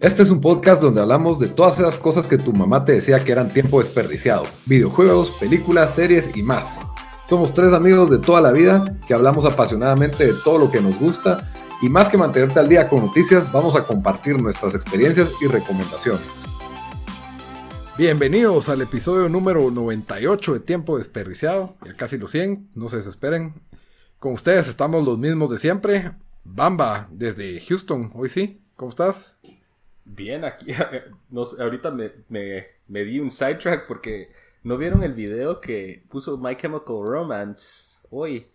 Este es un podcast donde hablamos de todas esas cosas que tu mamá te decía que eran tiempo desperdiciado. Videojuegos, películas, series y más. Somos tres amigos de toda la vida que hablamos apasionadamente de todo lo que nos gusta y más que mantenerte al día con noticias, vamos a compartir nuestras experiencias y recomendaciones. Bienvenidos al episodio número 98 de Tiempo Desperdiciado, ya casi los 100, no se desesperen. Con ustedes estamos los mismos de siempre. Bamba, desde Houston, hoy sí, ¿cómo estás? Bien, aquí, no sé, ahorita me, me, me di un sidetrack porque ¿no vieron el video que puso My Chemical Romance hoy?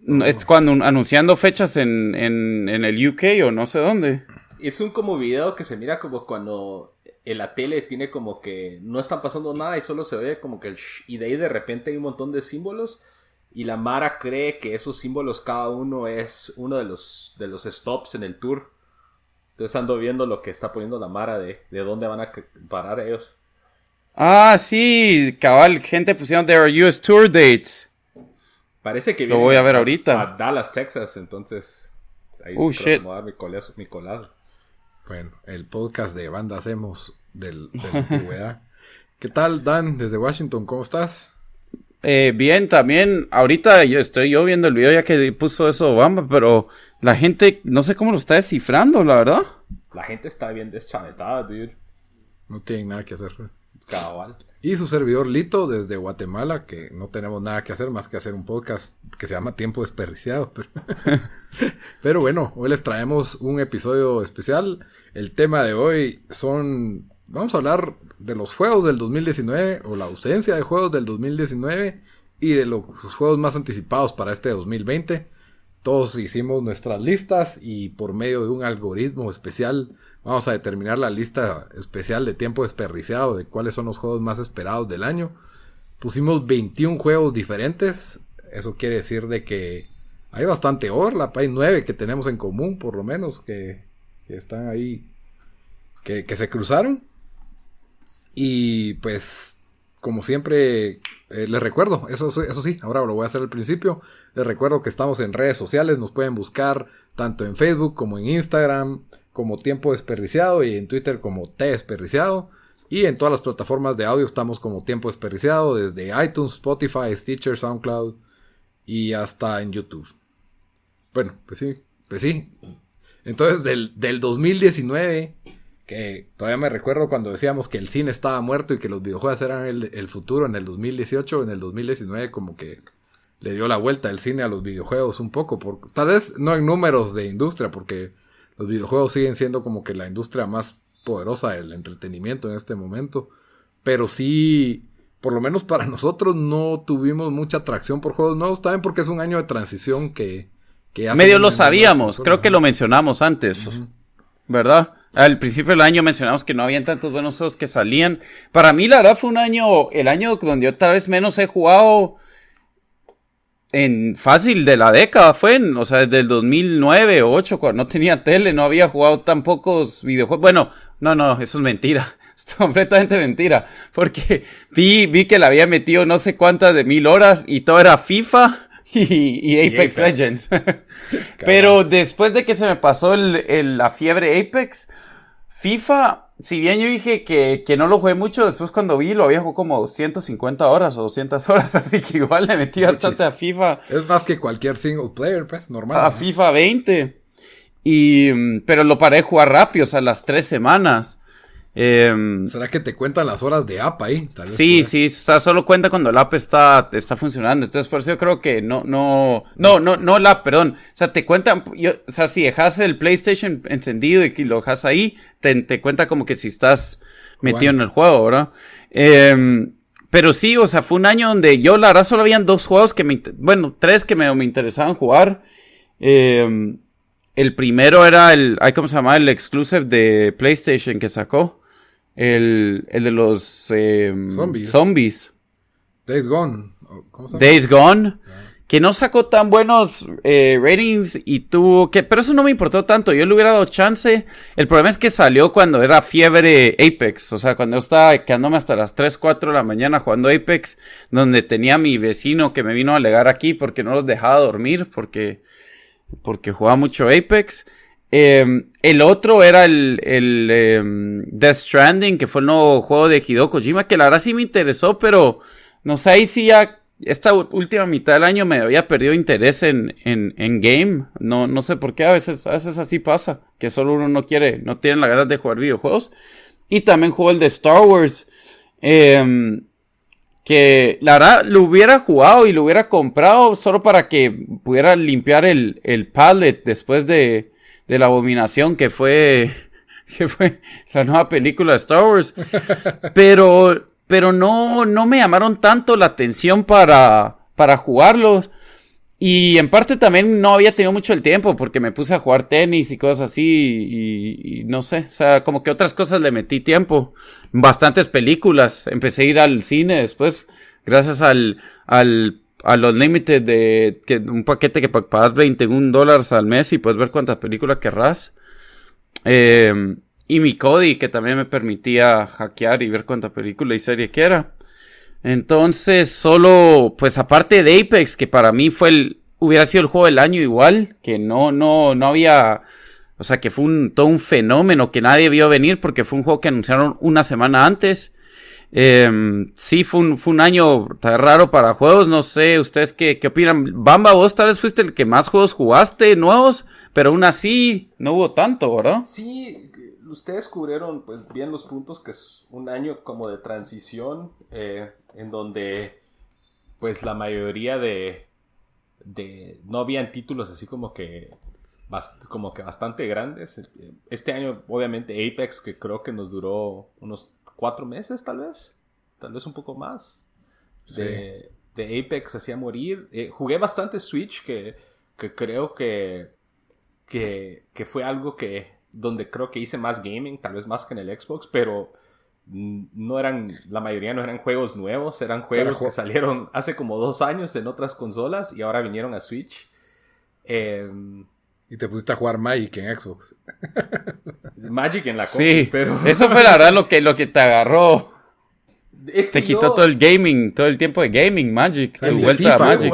No, Es cuando anunciando fechas en, en, en el UK o no sé dónde. Es un como video que se mira como cuando en la tele tiene como que no están pasando nada y solo se ve como que el shh, y de ahí de repente hay un montón de símbolos y la Mara cree que esos símbolos cada uno es uno de los, de los stops en el tour. Entonces ando viendo lo que está poniendo la Mara de, de dónde van a parar ellos. Ah, sí, cabal, gente pusieron their US Tour dates. Parece que Lo voy a ver a- ahorita. A Dallas, Texas, entonces ahí Oh, que shit. me voy a dar mi colazo, mi colado. Bueno, el podcast de banda hacemos del, de la antigüedad. ¿Qué tal, Dan, desde Washington? ¿Cómo estás? Eh, bien, también, ahorita yo estoy yo viendo el video ya que puso eso Obama, pero la gente no sé cómo lo está descifrando, la verdad. La gente está bien deschavetada, dude. No tienen nada que hacer. Cabal. Y su servidor Lito desde Guatemala, que no tenemos nada que hacer más que hacer un podcast que se llama Tiempo Desperdiciado. Pero, pero bueno, hoy les traemos un episodio especial. El tema de hoy son... Vamos a hablar de los juegos del 2019 o la ausencia de juegos del 2019 y de los juegos más anticipados para este 2020. Todos hicimos nuestras listas y por medio de un algoritmo especial vamos a determinar la lista especial de tiempo desperdiciado de cuáles son los juegos más esperados del año. Pusimos 21 juegos diferentes. Eso quiere decir de que hay bastante overlap. Hay 9 que tenemos en común, por lo menos, que, que están ahí, que, que se cruzaron. Y pues, como siempre, eh, les recuerdo, eso, eso sí, ahora lo voy a hacer al principio. Les recuerdo que estamos en redes sociales, nos pueden buscar tanto en Facebook como en Instagram, como Tiempo Desperdiciado y en Twitter como T Desperdiciado. Y en todas las plataformas de audio estamos como Tiempo Desperdiciado, desde iTunes, Spotify, Stitcher, SoundCloud y hasta en YouTube. Bueno, pues sí, pues sí. Entonces, del, del 2019, que todavía me recuerdo cuando decíamos que el cine estaba muerto y que los videojuegos eran el, el futuro en el 2018, en el 2019 como que le dio la vuelta el cine a los videojuegos un poco, por, tal vez no en números de industria, porque los videojuegos siguen siendo como que la industria más poderosa del entretenimiento en este momento, pero sí, por lo menos para nosotros no tuvimos mucha atracción por juegos nuevos, también porque es un año de transición que... que Medio lo sabíamos, creo que lo mencionamos antes, ¿verdad? Al principio del año mencionamos que no habían tantos buenos juegos que salían. Para mí, la verdad, fue un año, el año donde yo tal vez menos he jugado en fácil de la década, fue, en, o sea, desde el 2009 o 2008, cuando no tenía tele, no había jugado tan pocos videojuegos. Bueno, no, no, eso es mentira. Es completamente mentira. Porque vi, vi que le había metido no sé cuántas de mil horas y todo era FIFA y, y Apex, Apex. Legends. Pero después de que se me pasó el- el- la fiebre Apex, FIFA, si bien yo dije que, que no lo jugué mucho, después cuando vi lo había jugado como 150 horas o 200 horas, así que igual le metí bastante a FIFA, Es más que cualquier single player, pues, normal. a ¿no? FIFA 20. Y, mm, pero lo paré de jugar rápido, o sea, las tres semanas. Em, ¿Será que te cuentan las horas de app ahí? Tal vez Sí, sí, o sea, solo cuenta cuando el app está, está funcionando. Entonces, por eso yo creo que no, no, no, no, no el app, perdón. O sea, te cuenta, yo, o sea, si dejas el PlayStation encendido y lo dejas ahí, te, te cuenta como que si estás metido en el juego, ¿verdad? Em, pero sí, o sea, fue un año donde yo, la verdad, solo habían dos juegos que me, bueno, tres que me, me interesaban jugar. Eh, el primero era el, ¿cómo se llama? El exclusive de PlayStation que sacó. El, el de los eh, zombies. zombies. Days Gone. ¿Cómo se llama? Days Gone que no sacó tan buenos eh, ratings y tuvo que, pero eso no me importó tanto, yo le hubiera dado chance. El problema es que salió cuando era fiebre Apex, o sea, cuando yo estaba quedándome hasta las 3, 4 de la mañana jugando Apex, donde tenía mi vecino que me vino a alegar aquí porque no los dejaba dormir, porque, porque jugaba mucho Apex. Em, el otro era el, el em, Death Stranding, que fue el nuevo juego de Hideo Kojima, que la verdad sí me interesó, pero no sé, ahí sí ya esta última mitad del año me había perdido interés en, en, game. No, no sé por qué, a veces, a veces así pasa. Que solo uno no quiere, no tiene la ganas de jugar videojuegos. Y también jugó el de Star Wars. Em, que la verdad lo hubiera jugado y lo hubiera comprado solo para que pudiera limpiar el, el palette después de, de la abominación que fue, que fue la nueva película de Star Wars. Pero pero no, no me llamaron tanto la atención para, para jugarlos. Y en parte también no había tenido mucho el tiempo porque me puse a jugar tenis y cosas así y, no sé, o sea, como que otras cosas le metí tiempo. Bastantes películas, empecé a ir al cine después, gracias al, al, los límites de que, un paquete que pagas 21 dólares al mes y puedes ver cuántas películas querrás. Eh, y mi Cody, que también me permitía hackear y ver cuánta película y serie que era. Entonces, solo, pues aparte de Apex, que para mí fue el, hubiera sido el juego del año igual, que no, no, no había, o sea, que fue un, todo un fenómeno que nadie vio venir porque fue un juego que anunciaron una semana antes. Em, sí, fue un, fue un año raro para juegos, no sé, ustedes qué, qué opinan. Bamba, vos tal vez fuiste el que más juegos jugaste nuevos, pero aún así no hubo tanto, ¿verdad? Sí, ustedes cubrieron pues bien los puntos que es un año como de transición eh, en donde pues la mayoría de, de no habían títulos así como que como que bastante grandes este año obviamente Apex que creo que nos duró unos cuatro meses tal vez. Tal vez un poco más. De, de, Apex hacía morir. Eh, jugué bastante Switch que, que creo que, que que fue algo que donde creo que hice más gaming, tal vez más que en el Xbox, pero no eran, la mayoría no eran juegos nuevos, eran juegos que salieron hace como dos años en otras consolas y ahora vinieron a Switch. Em, y te pusiste a jugar Magic en Xbox. Magic en la compu, sí, pero... Eso fue la verdad lo que, lo que te agarró te quitó todo el gaming, todo el tiempo de gaming, Magic, vuelta a Magic.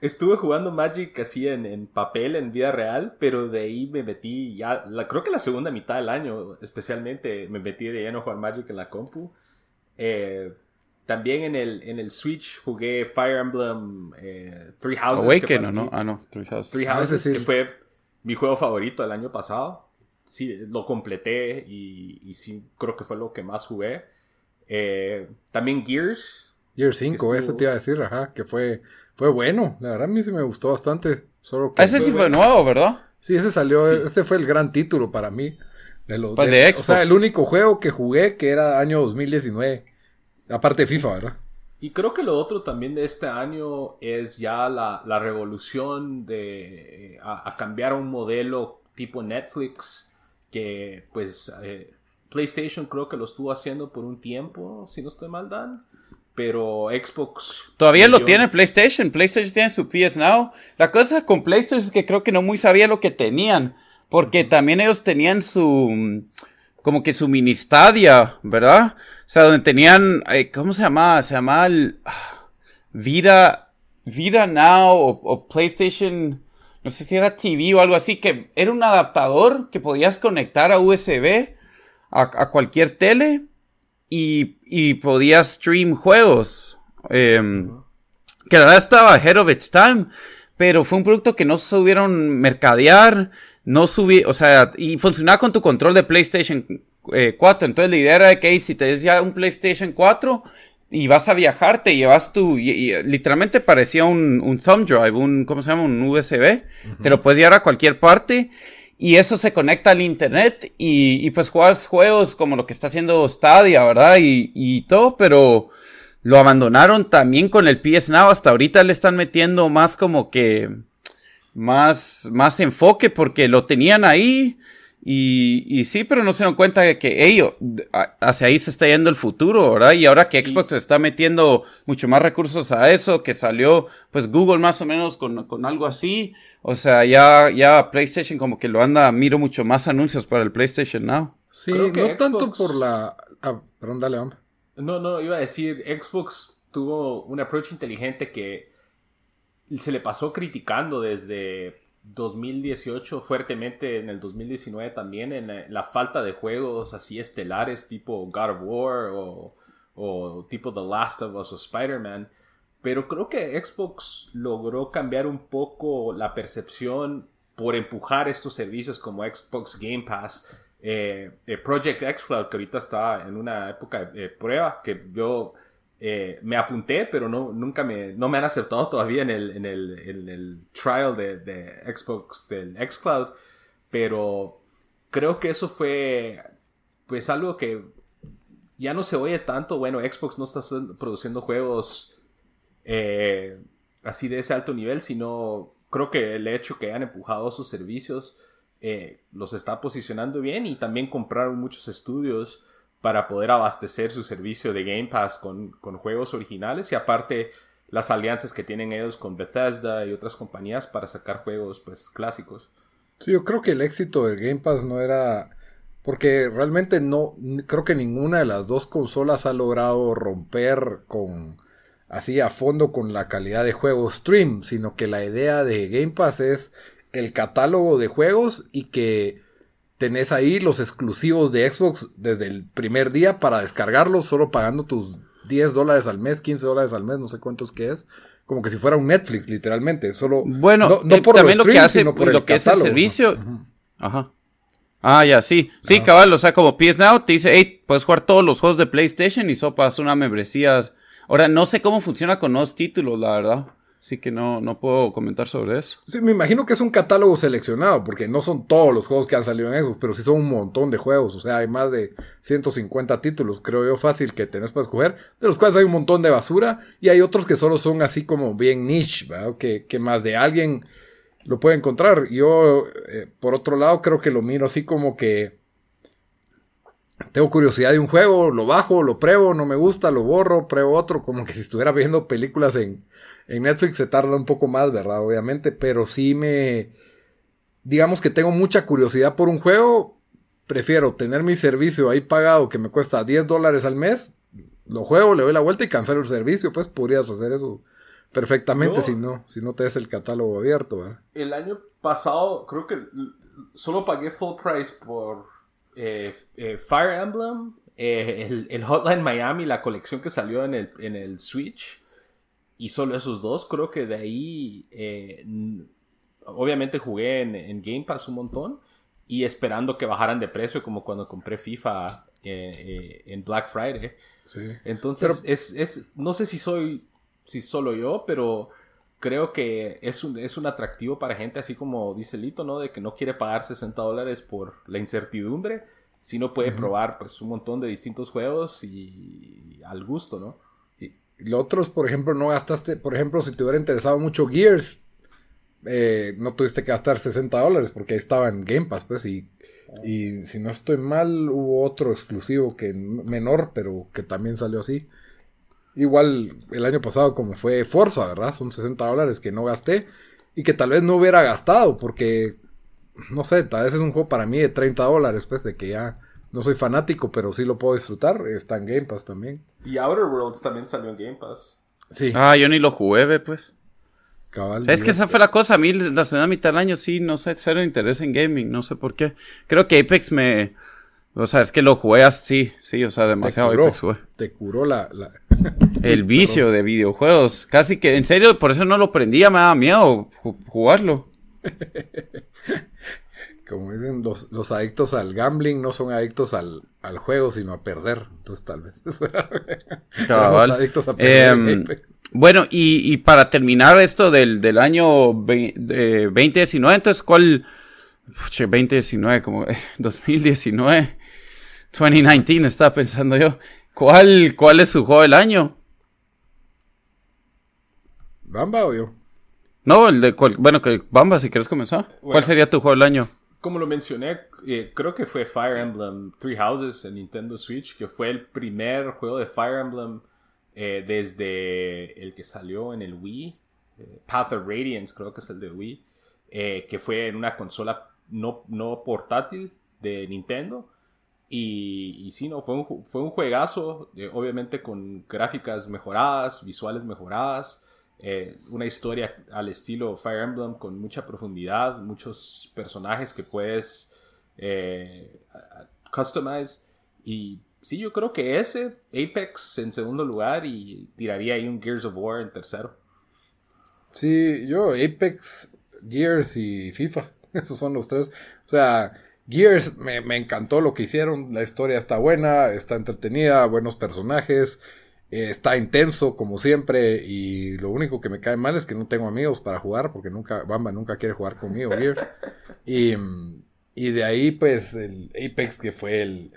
estuve jugando Magic así en, papel, en vida real, pero de ahí me metí ya, la, creo que la segunda mitad del año, especialmente, me metí de lleno a jugar Magic en la compu. Eh, también en el, en el Switch jugué Fire Emblem eh, Three Houses. Awaken, ¿o no? Ah, no, Three Houses. Three ah, Houses, que fue mi juego favorito del año pasado. Sí, lo completé y, y sí, creo que fue lo que más jugué. Eh, también Gears. Gears 5, eso te iba a decir, ajá, que fue, fue bueno. La verdad a mí sí me gustó bastante. Solo ese sí fue nuevo, ¿verdad? Sí, ese salió, este fue el gran título para mí. De los, pues O sea, el único juego que jugué que era año 2019. Aparte de FIFA, ¿verdad? Y creo que lo otro también de este año es ya la, la revolución de a, cambiar a un modelo tipo Netflix que pues eh, PlayStation creo que lo estuvo haciendo por un tiempo, si no estoy mal, Dan. Pero Xbox. Todavía lo tiene PlayStation. PlayStation tiene su PS Now. La cosa con PlayStation es que creo que no muy sabía lo que tenían. Porque también ellos tenían su. Como que su mini Stadia, ¿verdad? O sea, donde tenían. Eh, ¿Cómo se llamaba? Se llamaba. Ah, Vida. Vida Now o, PlayStation. No sé si era TV o algo así. Que era un adaptador que podías conectar a USB a, cualquier tele y, y podía stream juegos. Em, que la verdad estaba ahead of its time, pero fue un producto que no subieron mercadear, no subí, o sea, y funcionaba con tu control de PlayStation 4. Eh, Entonces la idea era que si te des ya un PlayStation 4 y vas a viajar, te llevas tu, y, literalmente parecía un, un, thumb drive, un, ¿cómo se llama? Un USB. Te lo puedes llevar a cualquier parte y eso se conecta al internet y, y, pues juegas juegos como lo que está haciendo Stadia, ¿verdad? Y, y todo, pero lo abandonaron también con el PS Now. Hasta ahorita le están metiendo más como que más, más enfoque porque lo tenían ahí. Y, y sí, pero no se dan cuenta de que ellos, hacia ahí se está yendo el futuro, ¿verdad? Y ahora que Xbox está metiendo mucho más recursos a eso, que salió pues Google más o menos con, con algo así, o sea, ya, ya PlayStation como que lo anda, miro mucho más anuncios para el PlayStation Now. Sí, no tanto por la... Ah, perdón, dale, hombre. No, no, iba a decir, Xbox tuvo un approach inteligente que se le pasó criticando desde 2018 fuertemente, en el 2019 también, en la, falta de juegos así estelares tipo God of War o, o tipo The Last of Us o Spider-Man. Pero creo que Xbox logró cambiar un poco la percepción por empujar estos servicios como Xbox Game Pass, eh, eh, Project Xcloud, que ahorita está en una época de prueba, que yo eh, me apunté, pero no, nunca me, no me han aceptado todavía en el, en el, trial de, de, Xbox, del Xcloud. Pero creo que eso fue, pues, algo que ya no se oye tanto. Bueno, Xbox no está produciendo juegos eh, así de ese alto nivel, sino creo que el hecho que han empujado sus servicios eh, los está posicionando bien y también compraron muchos estudios para poder abastecer su servicio de Game Pass con, juegos originales y aparte las alianzas que tienen ellos con Bethesda y otras compañías para sacar juegos pues clásicos. Sí, yo creo que el éxito de Game Pass no era porque realmente no creo que ninguna de las dos consolas ha logrado romper con así a fondo con la calidad de juego stream, sino que la idea de Game Pass es el catálogo de juegos y que tenés ahí los exclusivos de Xbox desde el primer día para descargarlos solo pagando tus 10 dólares al mes, 15 dólares al mes, no sé cuántos que es. Como que si fuera un Netflix, literalmente. Solo. Bueno, no, eh, por también lo, que hace, por lo que es el servicio. Ajá. Ah, ya, sí. Sí, cabal, o sea, como PS Now te dice, hey, puedes jugar todos los juegos de PlayStation y sopas una membresía. Ahora, no sé cómo funciona con nuevos títulos, la verdad. Así que no, no puedo comentar sobre eso. Sí, me imagino que es un catálogo seleccionado, porque no son todos los juegos que han salido en Xbox, pero sí son un montón de juegos. O sea, hay más de 150 títulos, creo yo, fácil que tenés para escoger, de los cuales hay un montón de basura, y hay otros que solo son así como bien niche, ¿verdad? Que, que más de alguien lo puede encontrar. Yo, eh, por otro lado, creo que lo miro así como que tengo curiosidad de un juego, lo bajo, lo pruebo, no me gusta, lo borro, pruebo otro, como que si estuviera viendo películas en, en Netflix se tarda un poco más, ¿verdad? Obviamente, pero sí me... Digamos que tengo mucha curiosidad por un juego, prefiero tener mi servicio ahí pagado que me cuesta 10 dólares al mes, lo juego, le doy la vuelta y cancelo el servicio, pues podrías hacer eso perfectamente si no, si no te des el catálogo abierto, ¿verdad? El año pasado creo que solo pagué full price por eh, eh, Fire Emblem, eh, el, Hotline Miami, la colección que salió en el, en el Switch, y solo esos dos, creo que de ahí, obviamente jugué en, Game Pass un montón, y esperando que bajaran de precio, como cuando compré FIFA en Black Friday. Entonces, es, es, no sé si soy, si solo yo, pero creo que es un, es un atractivo para gente así como dice Lito, ¿no? De que no quiere pagar 60 dólares por la incertidumbre, sino puede probar pues un montón de distintos juegos y, al gusto, ¿no? Y los otros, por ejemplo, no gastaste, por ejemplo, si te hubiera interesado mucho Gears, eh, no tuviste que gastar 60 dólares porque ahí estaba en Game Pass, pues, y, y si no estoy mal, hubo otro exclusivo que menor, pero que también salió así. Igual el año pasado como fue Forza, ¿verdad? Son 60 dólares que no gasté y que tal vez no hubiera gastado porque, no sé, tal vez es un juego para mí de 30 dólares, pues de que ya no soy fanático, pero sí lo puedo disfrutar. Está en Game Pass también. Y Outer Worlds también salió en Game Pass. Sí. Ah, yo ni lo jugué, pues. Cabal, es que esa fue la cosa. A mí la segunda mitad del año sí, no sé, cero interés en gaming. No sé por qué. Creo que Apex me o sea, es que lo jugué así, sí, o sea, demasiado te curó, Te curó la... el vicio de videojuegos. Casi que, en serio, por eso no lo prendía, me daba miedo jugarlo. Como dicen, los, adictos al gambling no son adictos al, juego, sino a perder. Entonces, tal vez. Cabal. adictos a perder. Em, bueno, y, para terminar esto del, del año 2019, entonces, ¿cuál... 2019, como 2019. 2019, estaba pensando yo. ¿Cuál, cuál es su juego del año? ¿Bamba o yo? No, el de cual, bueno, que Bamba, si quieres comenzar. ¿Cuál sería tu juego del año? Como lo mencioné, eh, creo que fue Fire Emblem Three Houses en Nintendo Switch, que fue el primer juego de Fire Emblem eh, desde el que salió en el Wii, eh, Path of Radiance, creo que es el de Wii, que fue en una consola no, no portátil de Nintendo. Y, y sí, no, fue un, fue un juegazo, obviamente con gráficas mejoradas, visuales mejoradas. Eh, una historia al estilo Fire Emblem con mucha profundidad, muchos personajes que puedes eh, customize. Y sí, yo creo que ese, Apex en segundo lugar y tiraría ahí un Gears of War en tercero. Sí, yo Apex, Gears y FIFA, esos son los tres. O sea, Gears me, me encantó lo que hicieron, la historia está buena, está entretenida, buenos personajes. Eh, está intenso como siempre y lo único que me cae mal es que no tengo amigos para jugar porque nunca Bamba nunca quiere jugar conmigo y, y, de ahí pues el Apex que fue el,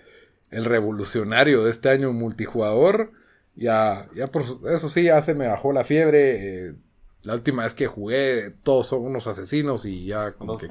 el revolucionario de este año multijugador ya ya por eso sí ya se me bajó la fiebre eh, la última vez que jugué todos son unos asesinos y ya como Nos que,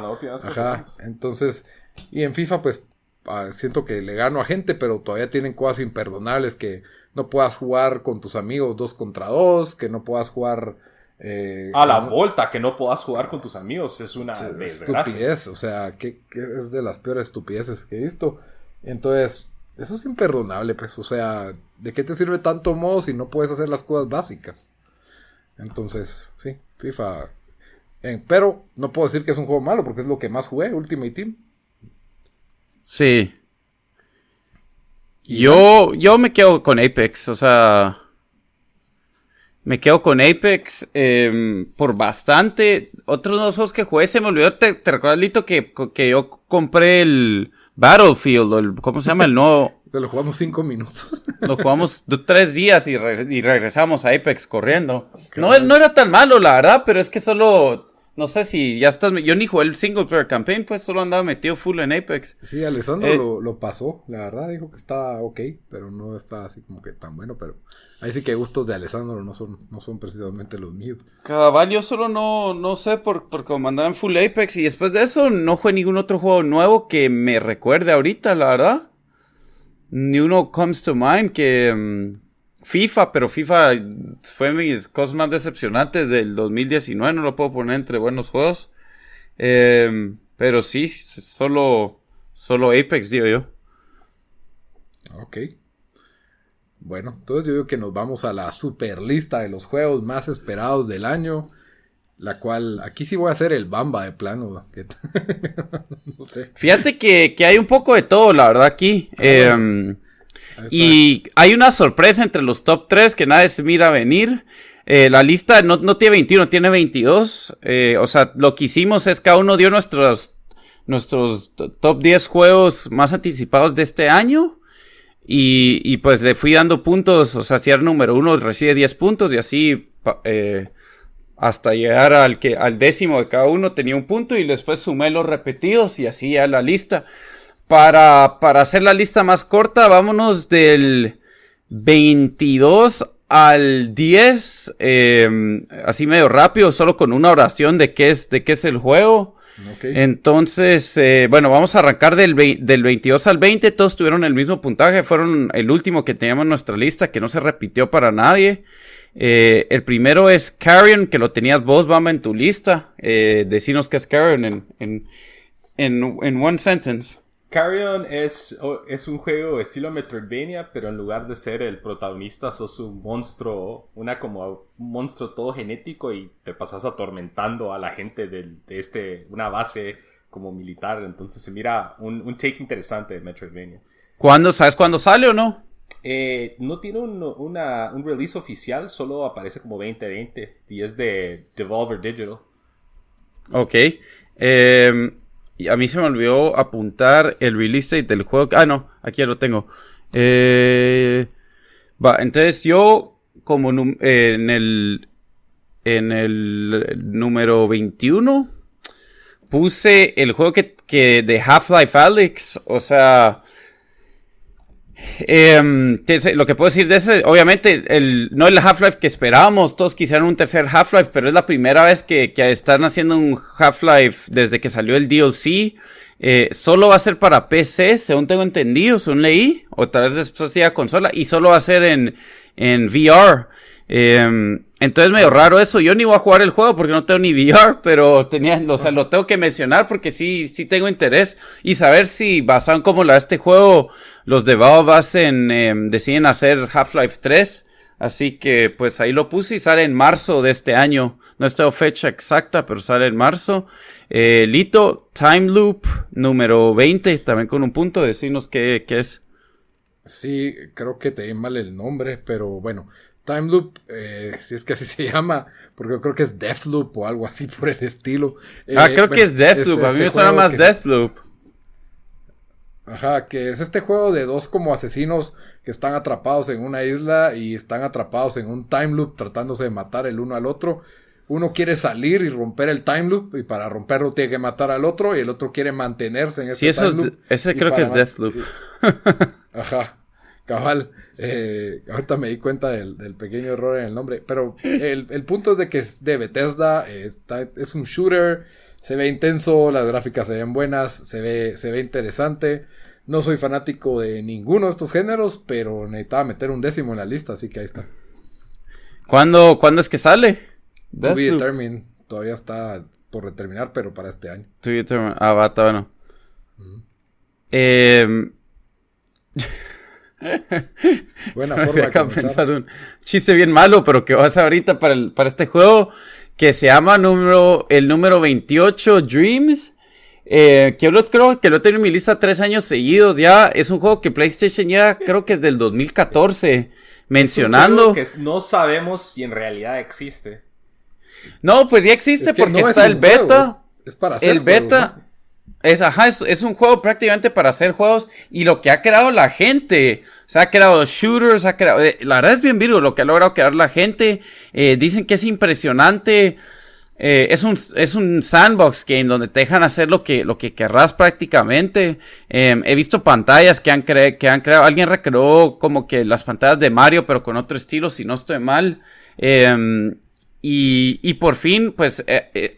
la última vez que Ajá, jugamos. entonces y en FIFA pues ah, siento que le gano a gente, pero todavía tienen cosas imperdonables que no puedas jugar con tus amigos dos contra dos, que no puedas jugar... eh, A la volta que no puedas jugar con tus amigos es una estupidez, o sea, que, que es de las peores estupideces que he visto. Entonces, eso es imperdonable, pues, o sea, ¿de qué te sirve tanto modo si no puedes hacer las cosas básicas? Entonces, sí, FIFA. pero no puedo decir que es un juego malo porque es lo que más jugué, Ultimate Team. Sí. Yo, yo me quedo con Apex, o sea. Me quedo con Apex em, por bastante. Otros dos juegos que jugué, se me olvidó. ¿Te, te recuerdas, Lito, que, que yo compré el Battlefield? O el, ¿Cómo se llama? El nuevo. Lo jugamos cinco minutos. Lo jugamos tres días y, re- y regresamos a Apex corriendo. No, no era tan malo, la verdad, pero es que solo. No sé si ya estás. Yo ni jugué el single player campaign, pues solo andaba metido full en Apex. Sí, Alessandro Eh. lo, lo pasó, la verdad, dijo que estaba ok, pero no está así como que tan bueno, pero ahí sí que gustos de Alessandro no son, no son precisamente los míos. Cabal, yo solo no, no sé por, por cómo andaba en Full Apex y después de eso no jugué ningún otro juego nuevo que me recuerde ahorita, la verdad. Ni uno comes to mind que mm, FIFA, pero FIFA fue mis cosas más decepcionantes del 2019, no lo puedo poner entre buenos juegos. Em, pero sí, solo, solo Apex, digo yo. Ok. Bueno, entonces yo digo que nos vamos a la super lista de los juegos más esperados del año, la cual aquí sí voy a hacer el bamba de plano. no sé. Fíjate que, que hay un poco de todo, la verdad, aquí. Em. Y hay una sorpresa entre los top 3 que nadie se mira venir. Eh, la lista no, no tiene 21, tiene 22. Eh, o sea, lo que hicimos es cada uno dio nuestros, nuestros top 10 juegos más anticipados de este año. Y, y pues le fui dando puntos. O sea, si era número uno, recibe 10 puntos. Y así eh, hasta llegar al, que, al décimo de cada uno tenía un punto. Y después sumé los repetidos y así ya la lista. Para, para hacer la lista más corta, vámonos del 22 al 10, eh, así medio rápido, solo con una oración de qué es, de qué es el juego. Entonces, eh, bueno, vamos a arrancar del, del 22 al 20, todos tuvieron el mismo puntaje, fueron el último que teníamos en nuestra lista, que no se repitió para nadie. Eh, el primero es Carrion, que lo tenías vos, Bamba, en tu lista. Eh, decinos qué es Carrion en, en, en, en one sentence. Carrion es, es un juego estilo Metroidvania, pero en lugar de ser el protagonista, sos un monstruo, una como un monstruo todo genético y te pasas atormentando a la gente del- de este, una base como militar. Entonces se mira un, un take interesante de Metroidvania. ¿Cuándo, ¿Sabes cuándo sale o no? Eh, no tiene un, un release oficial, solo aparece como 2020 y es de Devolver Digital. Ok. Y a mí se me olvidó apuntar el release date del juego. Ah, no, aquí ya lo tengo. Eh, va, entonces yo, como en el en el número 21, puse el juego que, que de Half-Life Alyx. O sea, Em, lo que puedo decir de ese, obviamente, el, no el Half-Life que esperábamos, todos quisieran un tercer Half-Life, pero es la primera vez que, están haciendo un Half-Life desde que salió el DLC. Eh, solo va a ser para PC, según tengo entendido, según leí, o tal vez después sea consola, y solo va a ser en, en VR. Eh, entonces medio raro eso. Yo ni voy a jugar el juego porque no tengo ni VR, pero tenía, o sea, lo tengo que mencionar porque sí, sí tengo interés y saber si basado en cómo la este juego, los de Valve hacen, em, deciden hacer Half-Life 3. Así que pues ahí lo puse y sale en marzo de este año. No tengo fecha exacta, pero sale en marzo. Eh, Lito, Time Loop número 20, también con un punto, decirnos qué, qué es. Sí, creo que te di mal el nombre, pero bueno, Time Loop, eh, si es que así se llama, porque yo creo que es Deathloop o algo así por el estilo. ah, creo que es Deathloop, a mí me este suena más Deathloop. Ajá, que es este juego de dos como asesinos que están atrapados en una isla y están atrapados en un time loop tratándose de matar el uno al otro. Uno quiere salir y romper el time loop y para romperlo tiene que matar al otro y el otro quiere mantenerse en ese time loop. ese creo que es Deathloop. Ajá. Cabal, eh, ahorita me di cuenta del, pequeño error en el nombre, pero el, punto es de que es de Bethesda, es un shooter, se ve intenso, las gráficas se ven buenas, se ve, se ve interesante. No soy fanático de ninguno de estos géneros, pero necesitaba meter un décimo en la lista, así que ahí está. ¿Cuándo, ¿cuándo es que sale? To be determined. Todavía está por determinar, pero para este año. To be determined. Ah, va, está bueno. eh... Buena forma de pensar un chiste bien malo, pero que vas ahorita para, el, para este juego que se llama número, el número 28 Dreams. Eh, que yo creo que lo tengo en mi lista tres años seguidos ya. Es un juego que PlayStation ya creo que es del 2014 mencionando. que no sabemos si en realidad existe. No, pues ya existe porque está el beta. Es, para hacer el beta. Es, ajá, es, un juego prácticamente para hacer juegos y lo que ha creado la gente. Se ha creado shooters, ha creado... Eh, la verdad es bien virgo lo que ha logrado crear la gente. Eh, dicen que es impresionante. Eh, es, un, es un sandbox game donde te dejan hacer lo que, lo que querrás prácticamente. Em, he visto pantallas que han, que han creado. Alguien recreó como que las pantallas de Mario, pero con otro estilo, si no estoy mal. Em, y, y por fin, pues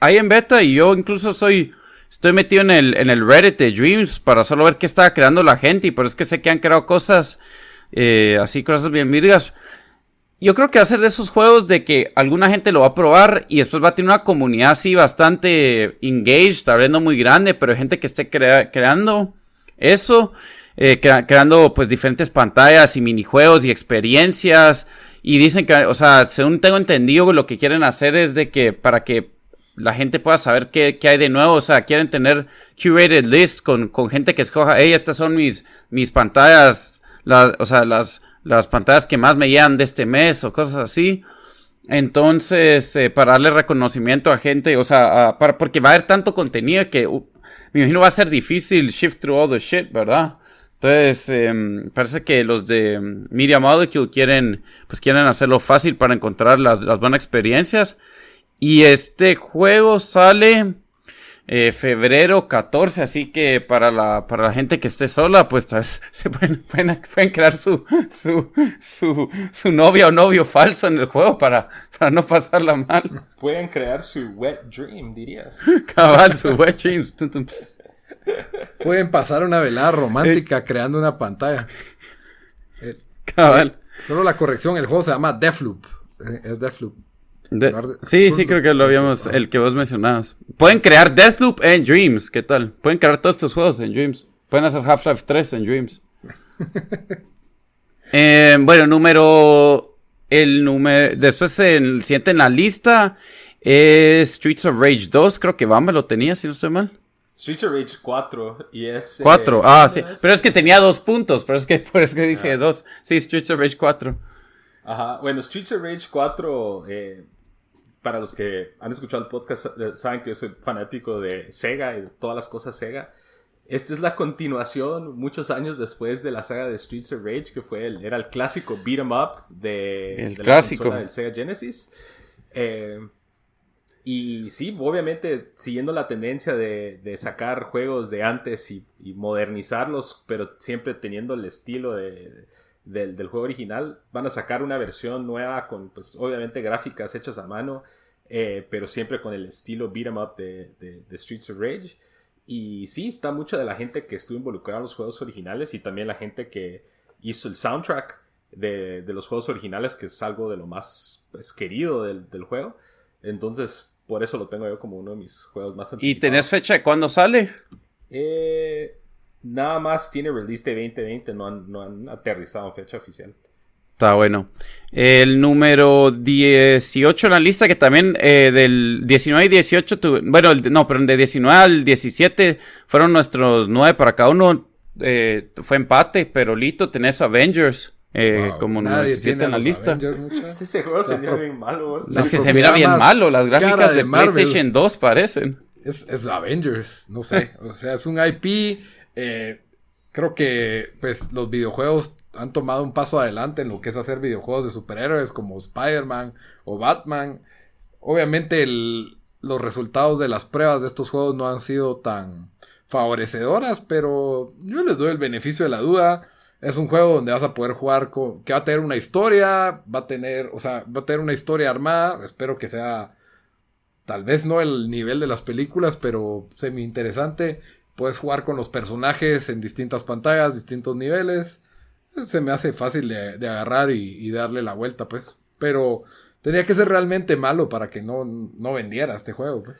hay en beta y yo incluso soy Estoy metido en el, en el Reddit de Dreams para solo ver qué estaba creando la gente y por eso es que sé que han creado cosas eh, así, cosas bien virgas. Yo creo que va a ser de esos juegos de que alguna gente lo va a probar y después va a tener una comunidad así bastante engaged, tal vez muy grande, pero hay gente que esté creando eso, eh, creando pues diferentes pantallas y minijuegos y experiencias. Y dicen que, o sea, según tengo entendido, lo que quieren hacer es de que para que la gente pueda saber qué, hay de nuevo. O sea, quieren tener curated list con, con gente que escoja, hey, estas son mis, mis pantallas, las, o sea, las, las pantallas que más me llegan de este mes o cosas así. Entonces, eh, para darle reconocimiento a gente, o sea, para, porque va a haber tanto contenido que uh, me imagino va a ser difícil shift through all the shit, ¿verdad? Entonces, em, parece que los de Media Molecule quieren, pues quieren hacerlo fácil para encontrar las, las buenas experiencias. Y este juego sale eh, febrero 14, así que para la, para la gente que esté sola, pues se pueden, pueden, crear su, su, su, su, novia o novio falso en el juego para, para no pasarla mal. Pueden crear su wet dream, dirías. Cabal, su wet dream. Pueden pasar una velada romántica creando una pantalla. Cabal. solo la corrección, el juego se llama Deathloop. Eh, es Deathloop sí, sí, creo que lo habíamos, el que vos mencionabas. Pueden crear Deathloop en Dreams, ¿qué tal? Pueden crear todos estos juegos en Dreams. Pueden hacer Half-Life 3 en Dreams. Eh, bueno, número. El número. Después, el siguiente en la lista es Streets of Rage 2. Creo que Bamba lo tenía, si no estoy mal. Streets of Rage 4 y es... 4, ah, sí. Pero es que tenía dos puntos, pero es que por eso que dice 2. Sí, Streets of Rage 4. Ajá, bueno, Streets of Rage 4 eh, para los que han escuchado el podcast, eh, saben que yo soy fanático de Sega y de todas las cosas Sega. Esta es la continuación, muchos años después de la saga de Streets of Rage, que fue el, era el clásico beat 'em up de, el clásico. del Sega Genesis. Eh, Y sí, obviamente siguiendo la tendencia de, sacar juegos de antes y, modernizarlos, pero siempre teniendo el estilo del, juego original, van a sacar una versión nueva con, pues, obviamente gráficas hechas a mano, eh, pero siempre con el estilo beat 'em up de, de, Streets of Rage. Y sí, está mucha de la gente que estuvo involucrada en los juegos originales y también la gente que hizo el soundtrack de, los juegos originales, que es algo de lo más pues, querido del, del juego. Entonces, por eso lo tengo yo como uno de mis juegos más antiguos. ¿Y tenés fecha de cuándo sale? Eh, nada más tiene release de 2020, no han, no han aterrizado en fecha oficial. Está bueno. El número 18 en la lista, que también eh, del 19 y 18, bueno, no, pero de 19 al 17 fueron nuestros 9 para cada uno. Eh, fue empate, pero Lito, tenés Avengers. Eh, como no en la lista. Sí, ese juego se mira bien malo. Es que se mira bien malo. Las gráficas de, PlayStation 2 parecen. Es, Avengers, no sé. o sea, es un IP. Eh, creo que pues los videojuegos han tomado un paso adelante en lo que es hacer videojuegos de superhéroes como Spider-Man o Batman. Obviamente los resultados de las pruebas de estos juegos no han sido tan favorecedoras, pero yo les doy el beneficio de la duda es un juego donde vas a poder jugar con. que va a tener una historia. Va a tener. O sea, va a tener una historia armada. Espero que sea. Tal vez no el nivel de las películas, pero semi interesante. Puedes jugar con los personajes en distintas pantallas, distintos niveles. Se me hace fácil de, agarrar y, darle la vuelta, pues. Pero tenía que ser realmente malo para que no, no vendiera este juego, pues.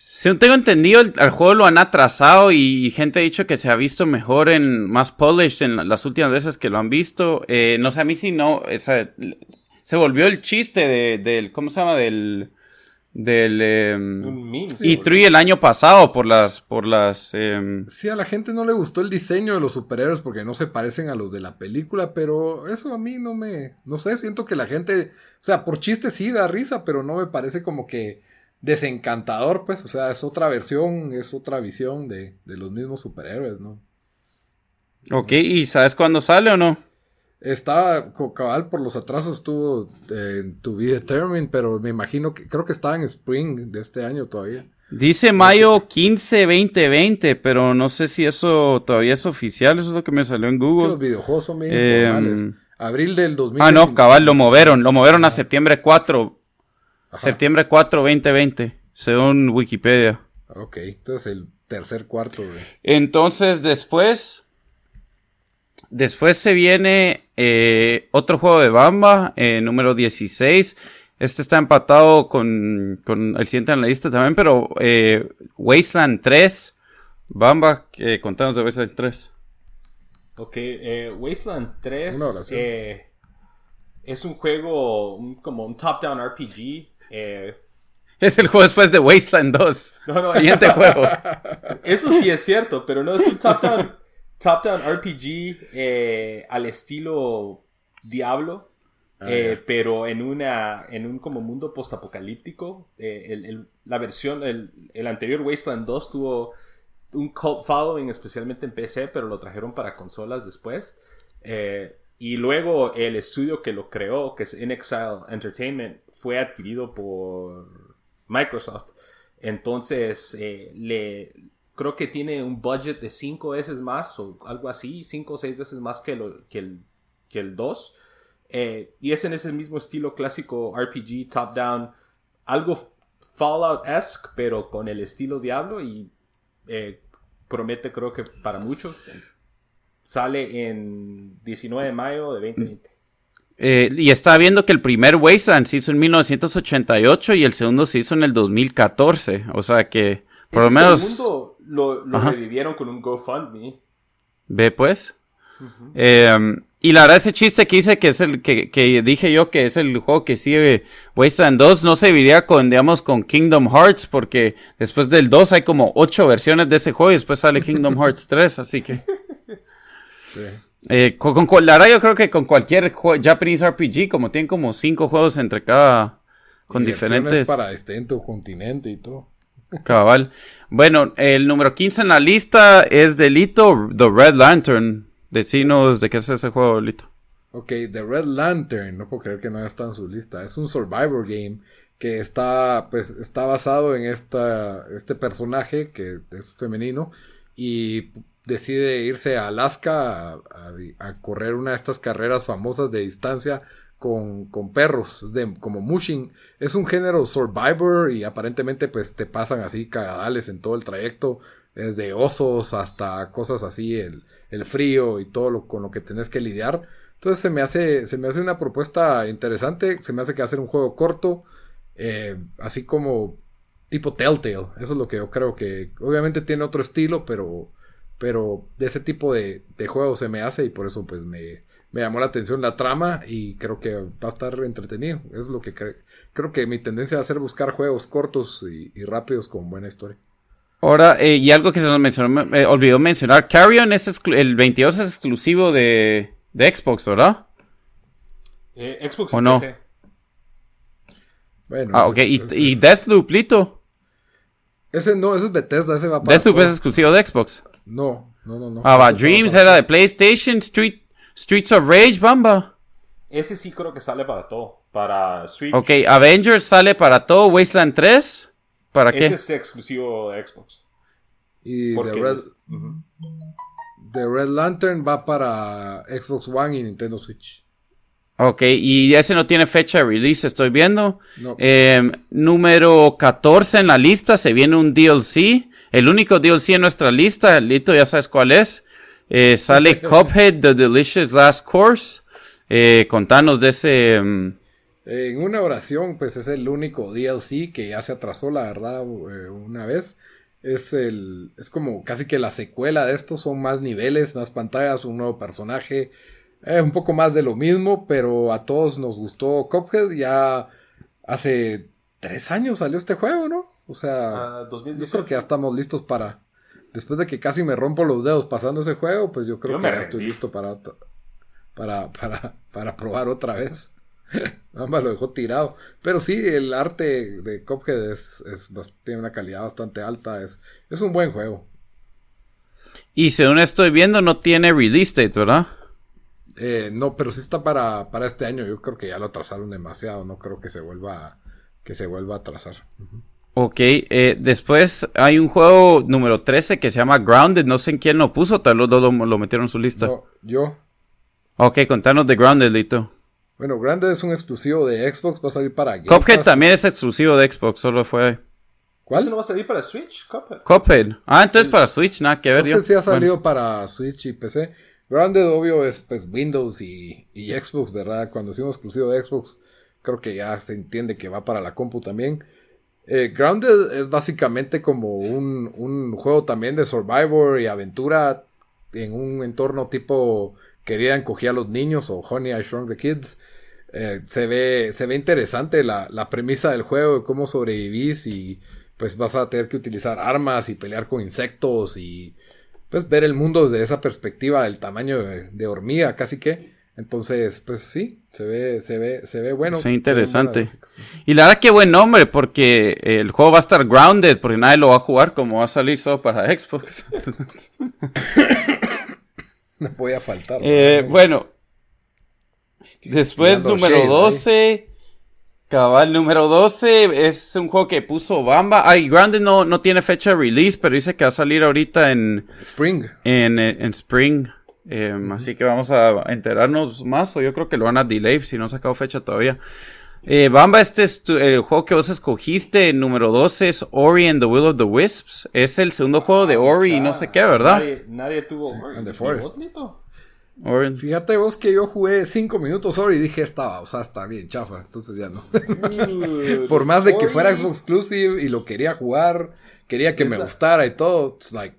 Según tengo entendido, el, juego lo han atrasado y, gente ha dicho que se ha visto mejor en más polished en las últimas veces que lo han visto. Eh, no sé, a mí si no, se volvió el chiste de, del, ¿cómo se llama? Del, del E3 el año pasado por las, por las... Em, sí, a la gente no le gustó el diseño de los superhéroes porque no se parecen a los de la película, pero eso a mí no me, no sé, siento que la gente, o sea, por chiste sí da risa, pero no me parece como que desencantador, pues, o sea, es otra versión, es otra visión de, los mismos superhéroes, ¿no? Ok, ¿y sabes cuándo sale o no? Estaba, cabal, por los atrasos estuvo en To Be Determined, pero me imagino que, creo que estaba en Spring de este año todavía. Dice mayo 15, 2020, pero no sé si eso todavía es oficial, eso es lo que me salió en Google. los videojuegos son em, Abril del 2020. Ah, no, cabal, lo movieron, lo movieron a septiembre 4, Septiembre 4, 2020, según Wikipedia. Ok, entonces el tercer cuarto. Entonces después, después se viene eh, otro juego de Bamba, eh, número 16. Este está empatado con, el siguiente en la lista también, pero eh, Wasteland 3. Bamba, contanos de Wasteland 3. Ok, Wasteland 3 es un juego como un top-down RPG eh, es el juego después de Wasteland 2. Siguiente juego. Eso sí es cierto, pero no es un top-down top -down RPG eh, al estilo Diablo. Ah, eh, pero en una en un como mundo postapocalíptico la versión el, el, anterior Wasteland 2 tuvo un cult following especialmente en PC pero lo trajeron para consolas después y luego el estudio que lo creó que es In Exile Entertainment fue adquirido por Microsoft. Entonces, eh, le, creo que tiene un budget de cinco veces más o algo así, cinco o seis veces más que, que, el, que el 2. Eh, y es en ese mismo estilo clásico RPG, top-down, algo Fallout-esque, pero con el estilo Diablo y eh, promete creo que para mucho. Sale en 19 de mayo de 2020. Eh, y estaba viendo que el primer Wasteland se hizo en 1988 y el segundo se hizo en el 2014. O sea que, por lo menos. Segundo lo, revivieron con un GoFundMe. Ve pues. Em, y la verdad, ese chiste que hice que es el que, dije yo que es el juego que sigue Wasteland 2, no se dividía con, digamos, con Kingdom Hearts, porque después del 2 hay como 8 versiones de ese juego y después sale Kingdom Hearts 3, así que. Sí. Eh, con, la verdad yo creo que con cualquier Japanese RPG, como tienen como cinco juegos entre cada... Con diferentes... para distinto continente y todo. Cabal. Bueno, el número 15 en la lista es Delito, The Red Lantern. Decinos de qué es ese juego, Lito. Ok, The Red Lantern. No puedo creer que no estado en su lista. Es un survivor game que está, pues, está basado en esta, este personaje que es femenino y decide irse a Alaska a, correr una de estas carreras famosas de distancia con, con perros, como mushing. Es un género survivor y aparentemente pues te pasan así cagadales en todo el trayecto, desde osos hasta cosas así, el, el frío y todo lo con lo que tenés que lidiar. Entonces se me hace, se me hace una propuesta interesante, se me hace que hacer un juego corto, eh, así como tipo Telltale. Eso es lo que yo creo que obviamente tiene otro estilo, pero, pero de ese tipo de, de juego se me hace y por eso pues me, me llamó la atención la trama y creo que va a estar entretenido. Es lo que creo que mi tendencia va a ser buscar juegos cortos y, rápidos con buena historia. Ahora, eh, y algo que se nos mencionó, me olvidó mencionar, Carrion es el 22 es exclusivo de, de Xbox, ¿verdad? Eh, Xbox ¿O no? PC. Bueno, ah, ok. ¿Y, ¿Y, Deathloop, Lito? Ese no, ese es Bethesda, ese va para. Deathloop es exclusivo de Xbox. No, no, no, no. Ah, va, Dreams era de PlayStation, Street, Streets of Rage, Bamba. Ese sí creo que sale para todo. Para Switch. Ok, Avengers sale para todo. Wasteland 3. ¿Para qué? Ese es exclusivo de Xbox. Y The Red, The Red Lantern va para Xbox One y Nintendo Switch. Ok, y ese no tiene fecha de release, estoy viendo. Em, número 14 en la lista, se viene un DLC. El único DLC en nuestra lista, Lito, ya sabes cuál es. Eh, sale Cuphead, The Delicious Last Course. Eh, contanos de ese... Em, en una oración, pues es el único DLC que ya se atrasó, la verdad, eh, una vez. Es el. Es como casi que la secuela de esto. Son más niveles, más pantallas, un nuevo personaje. Es un poco más de lo mismo, pero a todos nos gustó Cuphead. Ya hace tres años salió este juego, ¿no? O sea, uh, yo creo que ya estamos listos para. Después de que casi me rompo los dedos pasando ese juego, pues yo creo que ya estoy listo para, para, para, para probar otra vez. Ambas lo dejó tirado. Pero sí, el arte de Cuphead es, tiene una calidad bastante alta. Es, es un buen juego. Y según estoy viendo, no tiene release date, ¿verdad? Eh, no, pero sí está para, para este año. Yo creo que ya lo atrasaron demasiado. No creo que se vuelva, que se vuelva a atrasar. Ok, eh, después hay un juego número 13 que se llama Grounded. No sé en quién lo puso, tal vez lo, lo, metieron en su lista. No, yo. Ok, contanos de Grounded, Lito. Bueno, Grounded es un exclusivo de Xbox, va a salir para Game Cuphead también es exclusivo de Xbox, solo fue. ¿Cuál? ¿Eso no va a salir para Switch? Cuphead. Cuphead. Ah, entonces para Switch, nada que ver. Cuphead sí ha salido para Switch y PC. Grounded, obvio, es pues Windows y, Xbox, ¿verdad? Cuando decimos exclusivo de Xbox, creo que ya se entiende que va para la compu también. Eh, Grounded es básicamente como un, un, juego también de survivor y aventura en un entorno tipo querían coger a los niños o Honey I Shrunk the Kids. Eh, se, ve, se ve interesante la, la premisa del juego, cómo sobrevivís y pues vas a tener que utilizar armas y pelear con insectos y pues ver el mundo desde esa perspectiva del tamaño de, hormiga casi que. Entonces, pues sí, se ve, se ve, se ve bueno. Sí, interesante. Y la verdad que buen nombre, porque el juego va a estar grounded, porque nadie lo va a jugar como va a salir solo para Xbox. no podía faltar. Eh, bueno. Después, número 12. Cabal número 12 es un juego que puso Bamba. Ay, Grande no, no tiene fecha de release, pero dice que va a salir ahorita en Spring. En, Spring. Em, así que vamos a enterarnos más, o yo creo que lo van a delay si no ha sacado fecha todavía. Eh, Bamba, este es el juego que vos escogiste, número 12 es Ori and the Will of the Wisps. Es el segundo juego de Ori y no sé qué, ¿verdad? Nadie, tuvo Ori. the Forest. Fíjate vos que yo jugué 5 minutos Ori y dije, estaba, o sea, está bien, chafa, entonces ya no. Por más de que fuera Xbox Exclusive y lo quería jugar, quería que me gustara y todo, it's like,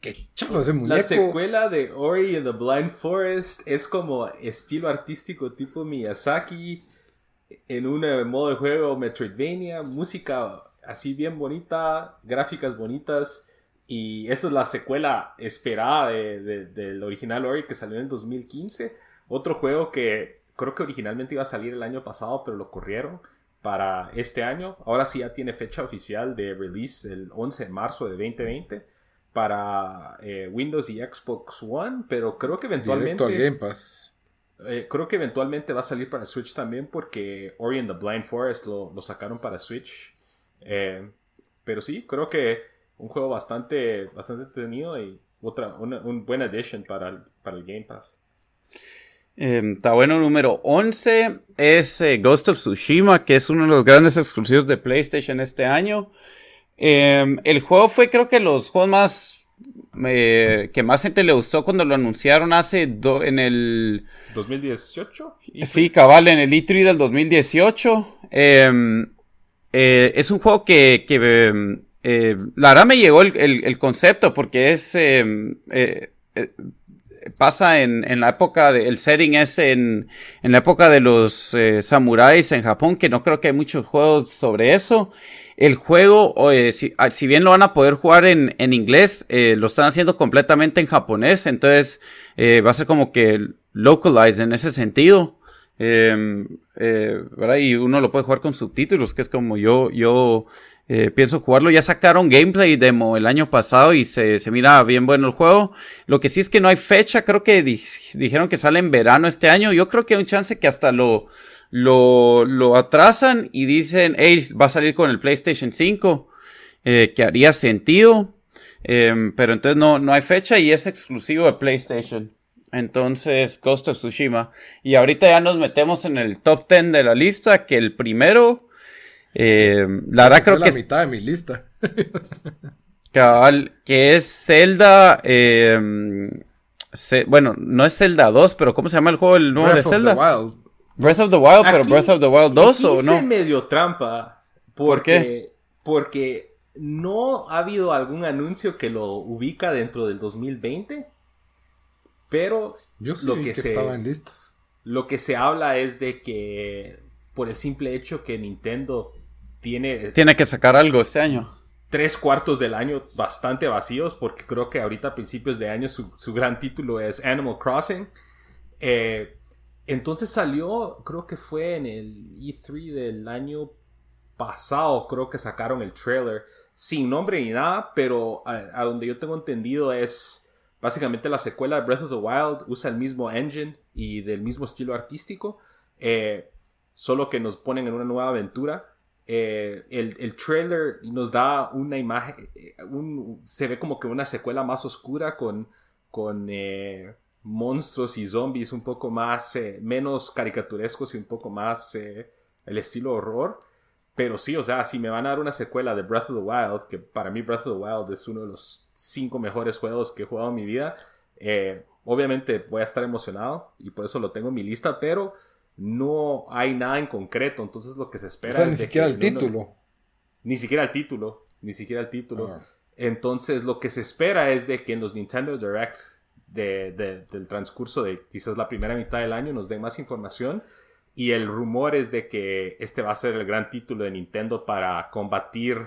qué chafa ese muñeco. La secuela de Ori and the Blind Forest es como estilo artístico tipo Miyazaki, en un eh, modo de juego Metroidvania, música así bien bonita, gráficas bonitas y esta es la secuela esperada del original Ori que salió en el 2015. Otro juego que creo que originalmente iba a salir el año pasado, pero lo corrieron para este año. Ahora sí ya tiene fecha oficial de release el 11 de marzo de 2020 para eh, Windows y Xbox One, pero creo que eventualmente... Game Pass. Eh, creo que eventualmente va a salir para Switch también porque Ori and the Blind Forest lo, lo sacaron para Switch. Eh, pero sí, creo que un juego bastante, bastante entretenido y otra, una, un buen addition para el, para el Game Pass. Eh, está bueno, número 11 es eh, Ghost of Tsushima, que es uno de los grandes exclusivos de PlayStation este año. Eh, el juego fue creo que los juegos más que más gente le gustó cuando lo anunciaron hace en el 2018. Sí, cabal, en el E3 del 2018. Em, es un juego que, que la verdad me llegó el, concepto porque es em, pasa en, en, la época de, el setting es en, en la época de los eh, samuráis en Japón, que no creo que hay muchos juegos sobre eso. El juego, si, ah, si, bien lo van a poder jugar en, en inglés, eh, lo están haciendo completamente en japonés, entonces eh, va a ser como que localized en ese sentido. Em, ¿verdad? Y uno lo puede jugar con subtítulos, que es como yo, yo eh, pienso jugarlo. Ya sacaron gameplay demo el año pasado y se, se, mira bien bueno el juego. Lo que sí es que no hay fecha. Creo que dijeron que sale en verano este año. Yo creo que hay un chance que hasta lo, lo, lo atrasan y dicen, hey, va a salir con el PlayStation 5. Eh, que haría sentido. Em, pero entonces no, no hay fecha y es exclusivo de PlayStation. Entonces, Ghost of Tsushima. Y ahorita ya nos metemos en el top 10 de la lista, que el primero eh, la verdad creo que... Es la mitad de mi lista. Cabal, que es Zelda... Eh, bueno, no es Zelda 2, pero ¿cómo se llama el juego el nuevo de Zelda? Of the Wild. Breath of the Wild, pero Breath of the Wild 2 o no? medio trampa. Porque, Porque no ha habido algún anuncio que lo ubica dentro del 2020. Pero Yo lo que, se, estaba en listas. Lo que se habla es de que por el simple hecho que Nintendo tiene... Tiene que sacar algo este año. Tres cuartos del año bastante vacíos, porque creo que ahorita a principios de año su, gran título es Animal Crossing. Eh, entonces salió, creo que fue en el E3 del año pasado, creo que sacaron el trailer, sin nombre ni nada, pero a, donde yo tengo entendido es básicamente la secuela de Breath of the Wild, usa el mismo engine y del mismo estilo artístico, eh, solo que nos ponen en una nueva aventura. Eh, el, trailer nos da una imagen, eh, se ve como que una secuela más oscura con, con monstruos y zombies un poco más, menos caricaturescos y un poco más el estilo horror. Pero sí, o sea, si me van a dar una secuela de Breath of the Wild, que para mí Breath of the Wild es uno de los cinco mejores juegos que he jugado en mi vida, obviamente voy a estar emocionado y por eso lo tengo en mi lista, pero no hay nada en concreto, entonces lo que se espera o sea, ni siquiera el título. ni siquiera el título, ni siquiera el título. Ah. Entonces lo que se espera es de que en los Nintendo Direct del transcurso de quizás la primera mitad del año nos den más información y el rumor es de que este va a ser el gran título de Nintendo para combatir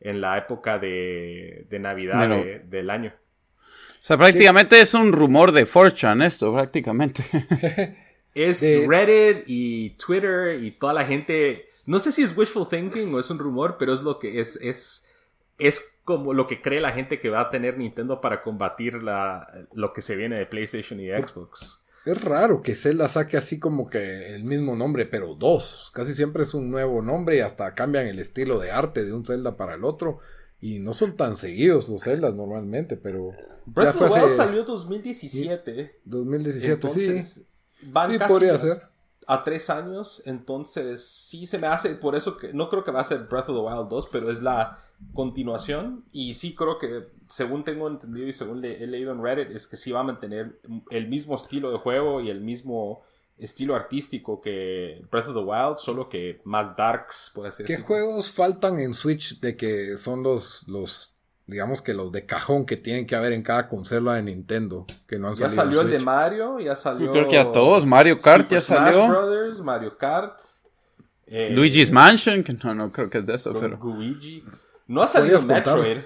en la época de, Navidad del año. O sea, prácticamente es un rumor de Fortune esto, prácticamente. Es Reddit y Twitter y toda la gente. No sé si es wishful thinking o es un rumor, pero es lo que es. Es, es como lo que cree la gente que va a tener Nintendo para combatir la, lo que se viene de PlayStation y Xbox. Es raro que Zelda saque así como que el mismo nombre, pero dos. Casi siempre es un nuevo nombre y hasta cambian el estilo de arte de un Zelda para el otro. Y no son tan seguidos los Zeldas normalmente, pero. Breath of the Wild salió 2017. 2017, sí van sí, podría ser. A tres años, entonces sí se me hace, por eso que no creo que va a ser Breath of the Wild 2, pero es la continuación y sí creo que según tengo entendido y según le, he leído en Reddit es que sí va a mantener el mismo estilo de juego y el mismo estilo artístico que Breath of the Wild, solo que más darks, por así decirlo. ¿Qué juegos faltan en Switch de que son los, los digamos que los de cajón que tienen que haber en cada consola de Nintendo, que no han ya salido. Ya salió el de Mario, ya salió. Yo creo que a todos, Mario Kart ya salió. Smash Brothers, Mario Kart. Eh, Luigi's Mansion, que no, no creo que es de eso, pero. Luigi. No ha salido Metroid.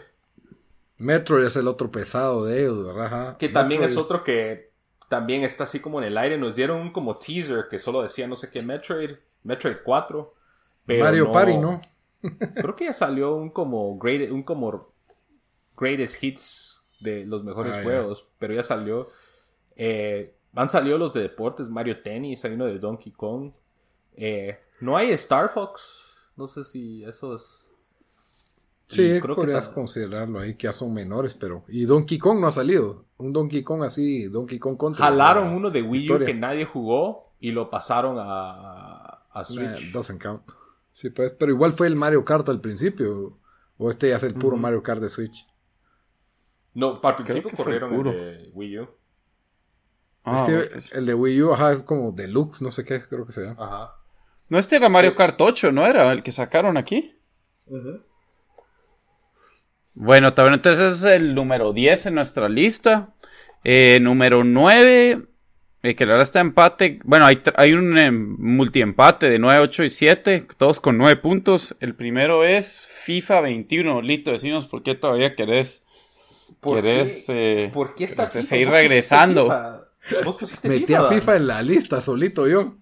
Metroid es el otro pesado de ellos, ¿verdad? Que también es otro que también está así como en el aire. Nos dieron un como teaser que solo decía no sé qué Metroid, Metroid 4. Mario Party, ¿no? creo que ya salió un como great, un como greatest hits de los mejores ah, juegos, pero ya salió. Eh, han salido los de deportes, Mario Tennis, hay uno de Donkey Kong. Eh, no hay Star Fox. No sé si eso es. Sí, creo podrías considerarlo ahí, que ya son menores, pero. Y Donkey Kong no ha salido. Un Donkey Kong así, Donkey Kong contra. Jalaron uno de Wii U que nadie jugó y lo pasaron a, a Switch. Dos en count. Sí, pues, pero igual fue el Mario Kart al principio. O este ya es el puro Mario Kart de Switch. No, para el principio corrieron el, de Wii U. Ah, es que el de Wii U, ajá, es como Deluxe, no sé qué, creo que se llama. Ajá. No, este era Mario Kart 8, ¿no era? El que sacaron aquí. Bueno, también entonces es el número 10 en nuestra lista. Eh, número 9, eh, que la verdad está empate. Bueno, hay, hay un em, multiempate de 9, 8 y 7, todos con 9 puntos. El primero es FIFA 21. Lito, decimos por qué todavía querés. ¿Por querés, eh, ¿Por qué está seguir regresando? ¿Vos pusiste Metí FIFA? a FIFA en la lista solito yo.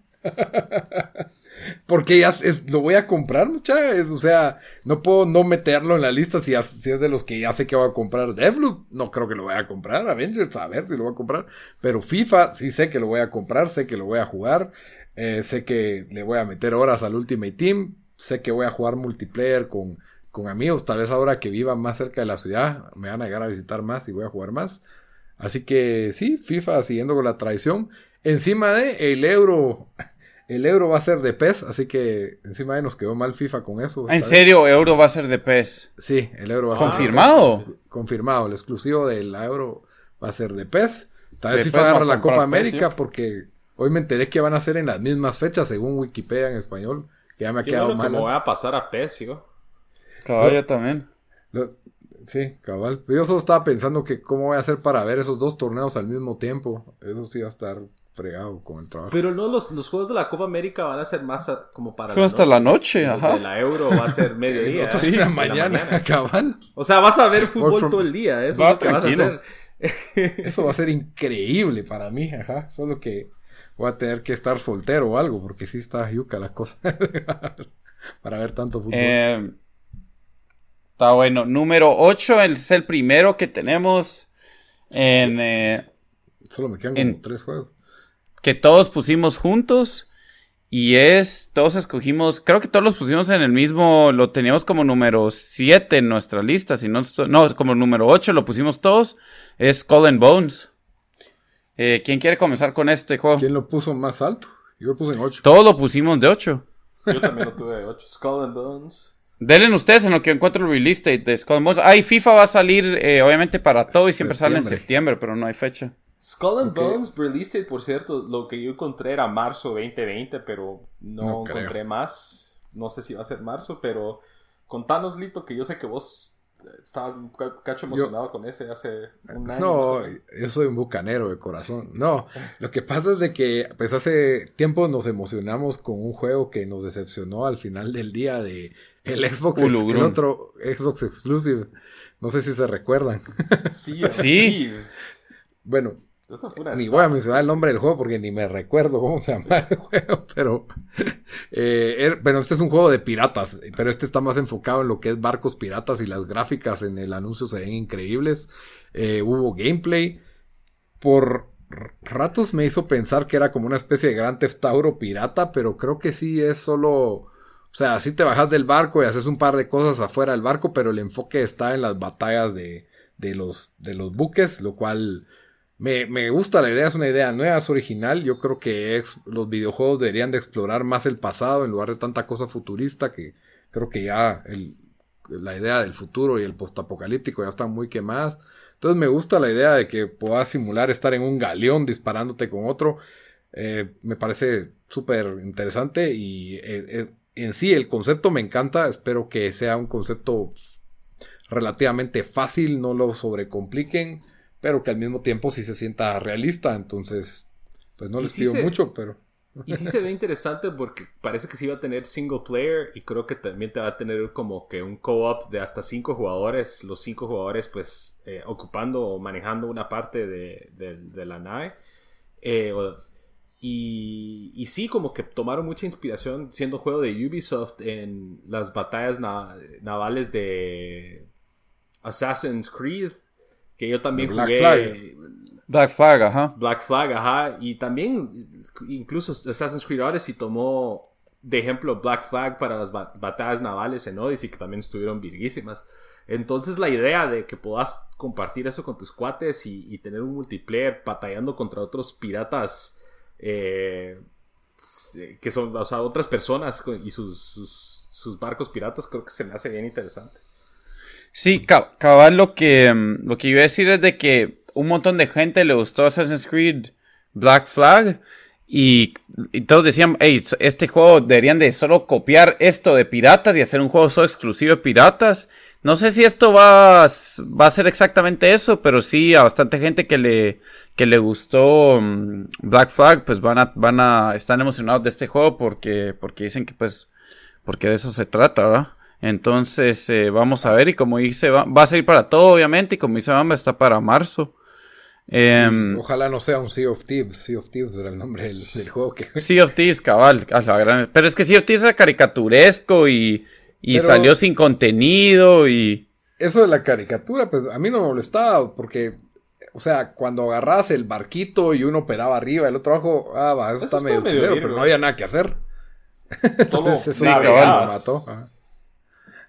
Porque ya lo voy a comprar, muchachos. O sea, no puedo no meterlo en la lista si, si, es de los que ya sé que voy a comprar. Devloop, no creo que lo vaya a comprar. Avengers, a ver si lo voy a comprar. Pero FIFA, sí sé que lo voy a comprar, sé que lo voy a jugar. Eh, sé que le voy a meter horas al Ultimate Team. Sé que voy a jugar multiplayer con, con amigos. Tal vez ahora que viva más cerca de la ciudad, me van a llegar a visitar más y voy a jugar más. Así que sí, FIFA siguiendo con la tradición. Encima de el euro el euro va a ser de PES, así que encima de nos quedó mal FIFA con eso. ¿En serio? ¿Euro va a ser de PES? Sí, el euro va a ser ¿Confirmado? Confirmado, el exclusivo del euro va a ser de PES. Tal vez FIFA agarra la Copa América porque hoy me enteré que van a ser en las mismas fechas según Wikipedia en español, que ya me ha quedado mal. Voy a pasar a PES, yo. Caballo también. sí, cabal. Yo solo estaba pensando que cómo voy a hacer para ver esos dos torneos al mismo tiempo. Eso sí va a estar fregado con el trabajo. Pero no, los, los juegos de la Copa América van a ser más como para. Son hasta la noche, ajá. De la Euro va a ser mediodía. sí, la mañana, cabal. O sea, vas a ver fútbol todo el día. Eso es lo que vas a hacer. Eso va a ser increíble para mí, ajá. Solo que voy a tener que estar soltero o algo, porque sí está yuca la cosa. para ver tanto fútbol. Eh, está bueno. Número 8 es el primero que tenemos en. Eh, Solo me quedan como tres juegos que todos pusimos juntos. Y es, todos escogimos, creo que todos los pusimos en el mismo, lo teníamos como número 7 en nuestra lista, si no, no, como número 8 lo pusimos todos, es Skull Bones. Eh, ¿Quién quiere comenzar con este juego? ¿Quién lo puso más alto? Yo lo puse en 8. Todos lo pusimos de 8. Yo también lo tuve de 8. Skull Bones. Denle ustedes en lo que encuentro el release date de Skull Bones. Ay, FIFA va a salir eh, obviamente para todo y siempre sale en septiembre, pero no hay fecha. Skull and Bones release por cierto, lo que yo encontré era marzo 2020, pero no, encontré más. No sé si va a ser marzo, pero contanos, Lito, que yo sé que vos estabas un cacho emocionado con ese hace un año. No, yo soy un bucanero de corazón. No, lo que pasa es de que pues hace tiempo nos emocionamos con un juego que nos decepcionó al final del día de el Xbox, el otro Xbox Exclusive. No sé si se recuerdan. Sí, sí. Bueno, ni voy a mencionar el nombre del juego porque ni me recuerdo cómo se llama el juego, pero eh, er, bueno, este es un juego de piratas, pero este está más enfocado en lo que es barcos piratas y las gráficas en el anuncio se ven increíbles. Eh, hubo gameplay. Por ratos me hizo pensar que era como una especie de Gran Theft pirata, pero creo que sí es solo, o sea, sí te bajas del barco y haces un par de cosas afuera del barco, pero el enfoque está en las batallas de, de los, de los buques, lo cual me, gusta la idea, es una idea nueva, es original. Yo creo que los videojuegos deberían de explorar más el pasado en lugar de tanta cosa futurista que creo que ya la idea del futuro y el postapocalíptico ya están muy quemadas. Entonces me gusta la idea de que puedas simular estar en un galeón disparándote con otro. Eh, me parece súper interesante y eh, eh, en sí el concepto me encanta. Espero que sea un concepto relativamente fácil, no lo sobrecompliquen pero que al mismo tiempo sí se sienta realista. Entonces, pues no les pido mucho, pero. Y sí se ve interesante porque parece que sí va a tener single player y creo que también te va a tener como que un co-op de hasta cinco jugadores, los cinco jugadores pues eh, ocupando o manejando una parte de, la nave. Eh, y, y, sí, como que tomaron mucha inspiración siendo juego de Ubisoft en las batallas navales de Assassin's Creed que yo también jugué. Black Flag, ajá. Black Flag, ajá. Y también, incluso Assassin's Creed Odyssey tomó de ejemplo Black Flag para las batallas navales en Odyssey, que también estuvieron virguísimas. Entonces la idea de que puedas compartir eso con tus cuates y, tener un multiplayer batallando contra otros piratas eh, que son, o sea, otras personas y sus, sus, barcos piratas, creo que se me hace bien interesante. Sí, cabal, lo que, mm, lo que iba a decir es de que un montón de gente le gustó Assassin's Creed Black Flag y, todos decían, hey, este juego deberían de solo copiar esto de piratas y hacer un juego solo exclusivo de piratas. No sé si esto va, va a ser exactamente eso, pero sí a bastante gente que le, que le gustó mm, Black Flag, pues van a, van a, están emocionados de este juego porque, porque dicen que pues, porque de eso se trata, ¿verdad? Entonces, eh, vamos a ver, y como dice, va, va, a ser para todo, obviamente, y como dice Bamba, está para marzo. Em, ojalá no sea un Sea of Thieves. Sea of Thieves era el nombre del, juego que. Sea of Thieves, cabal. Pero es que Sea of Thieves era caricaturesco y, y salió sin contenido y. Eso de la caricatura, pues a mí no me molestaba porque o sea, cuando agarras el barquito y uno operaba arriba, el otro abajo, ah, va, eso, está medio chilero, pero no había nada que hacer. Solo eso sí, cabal, lo mató.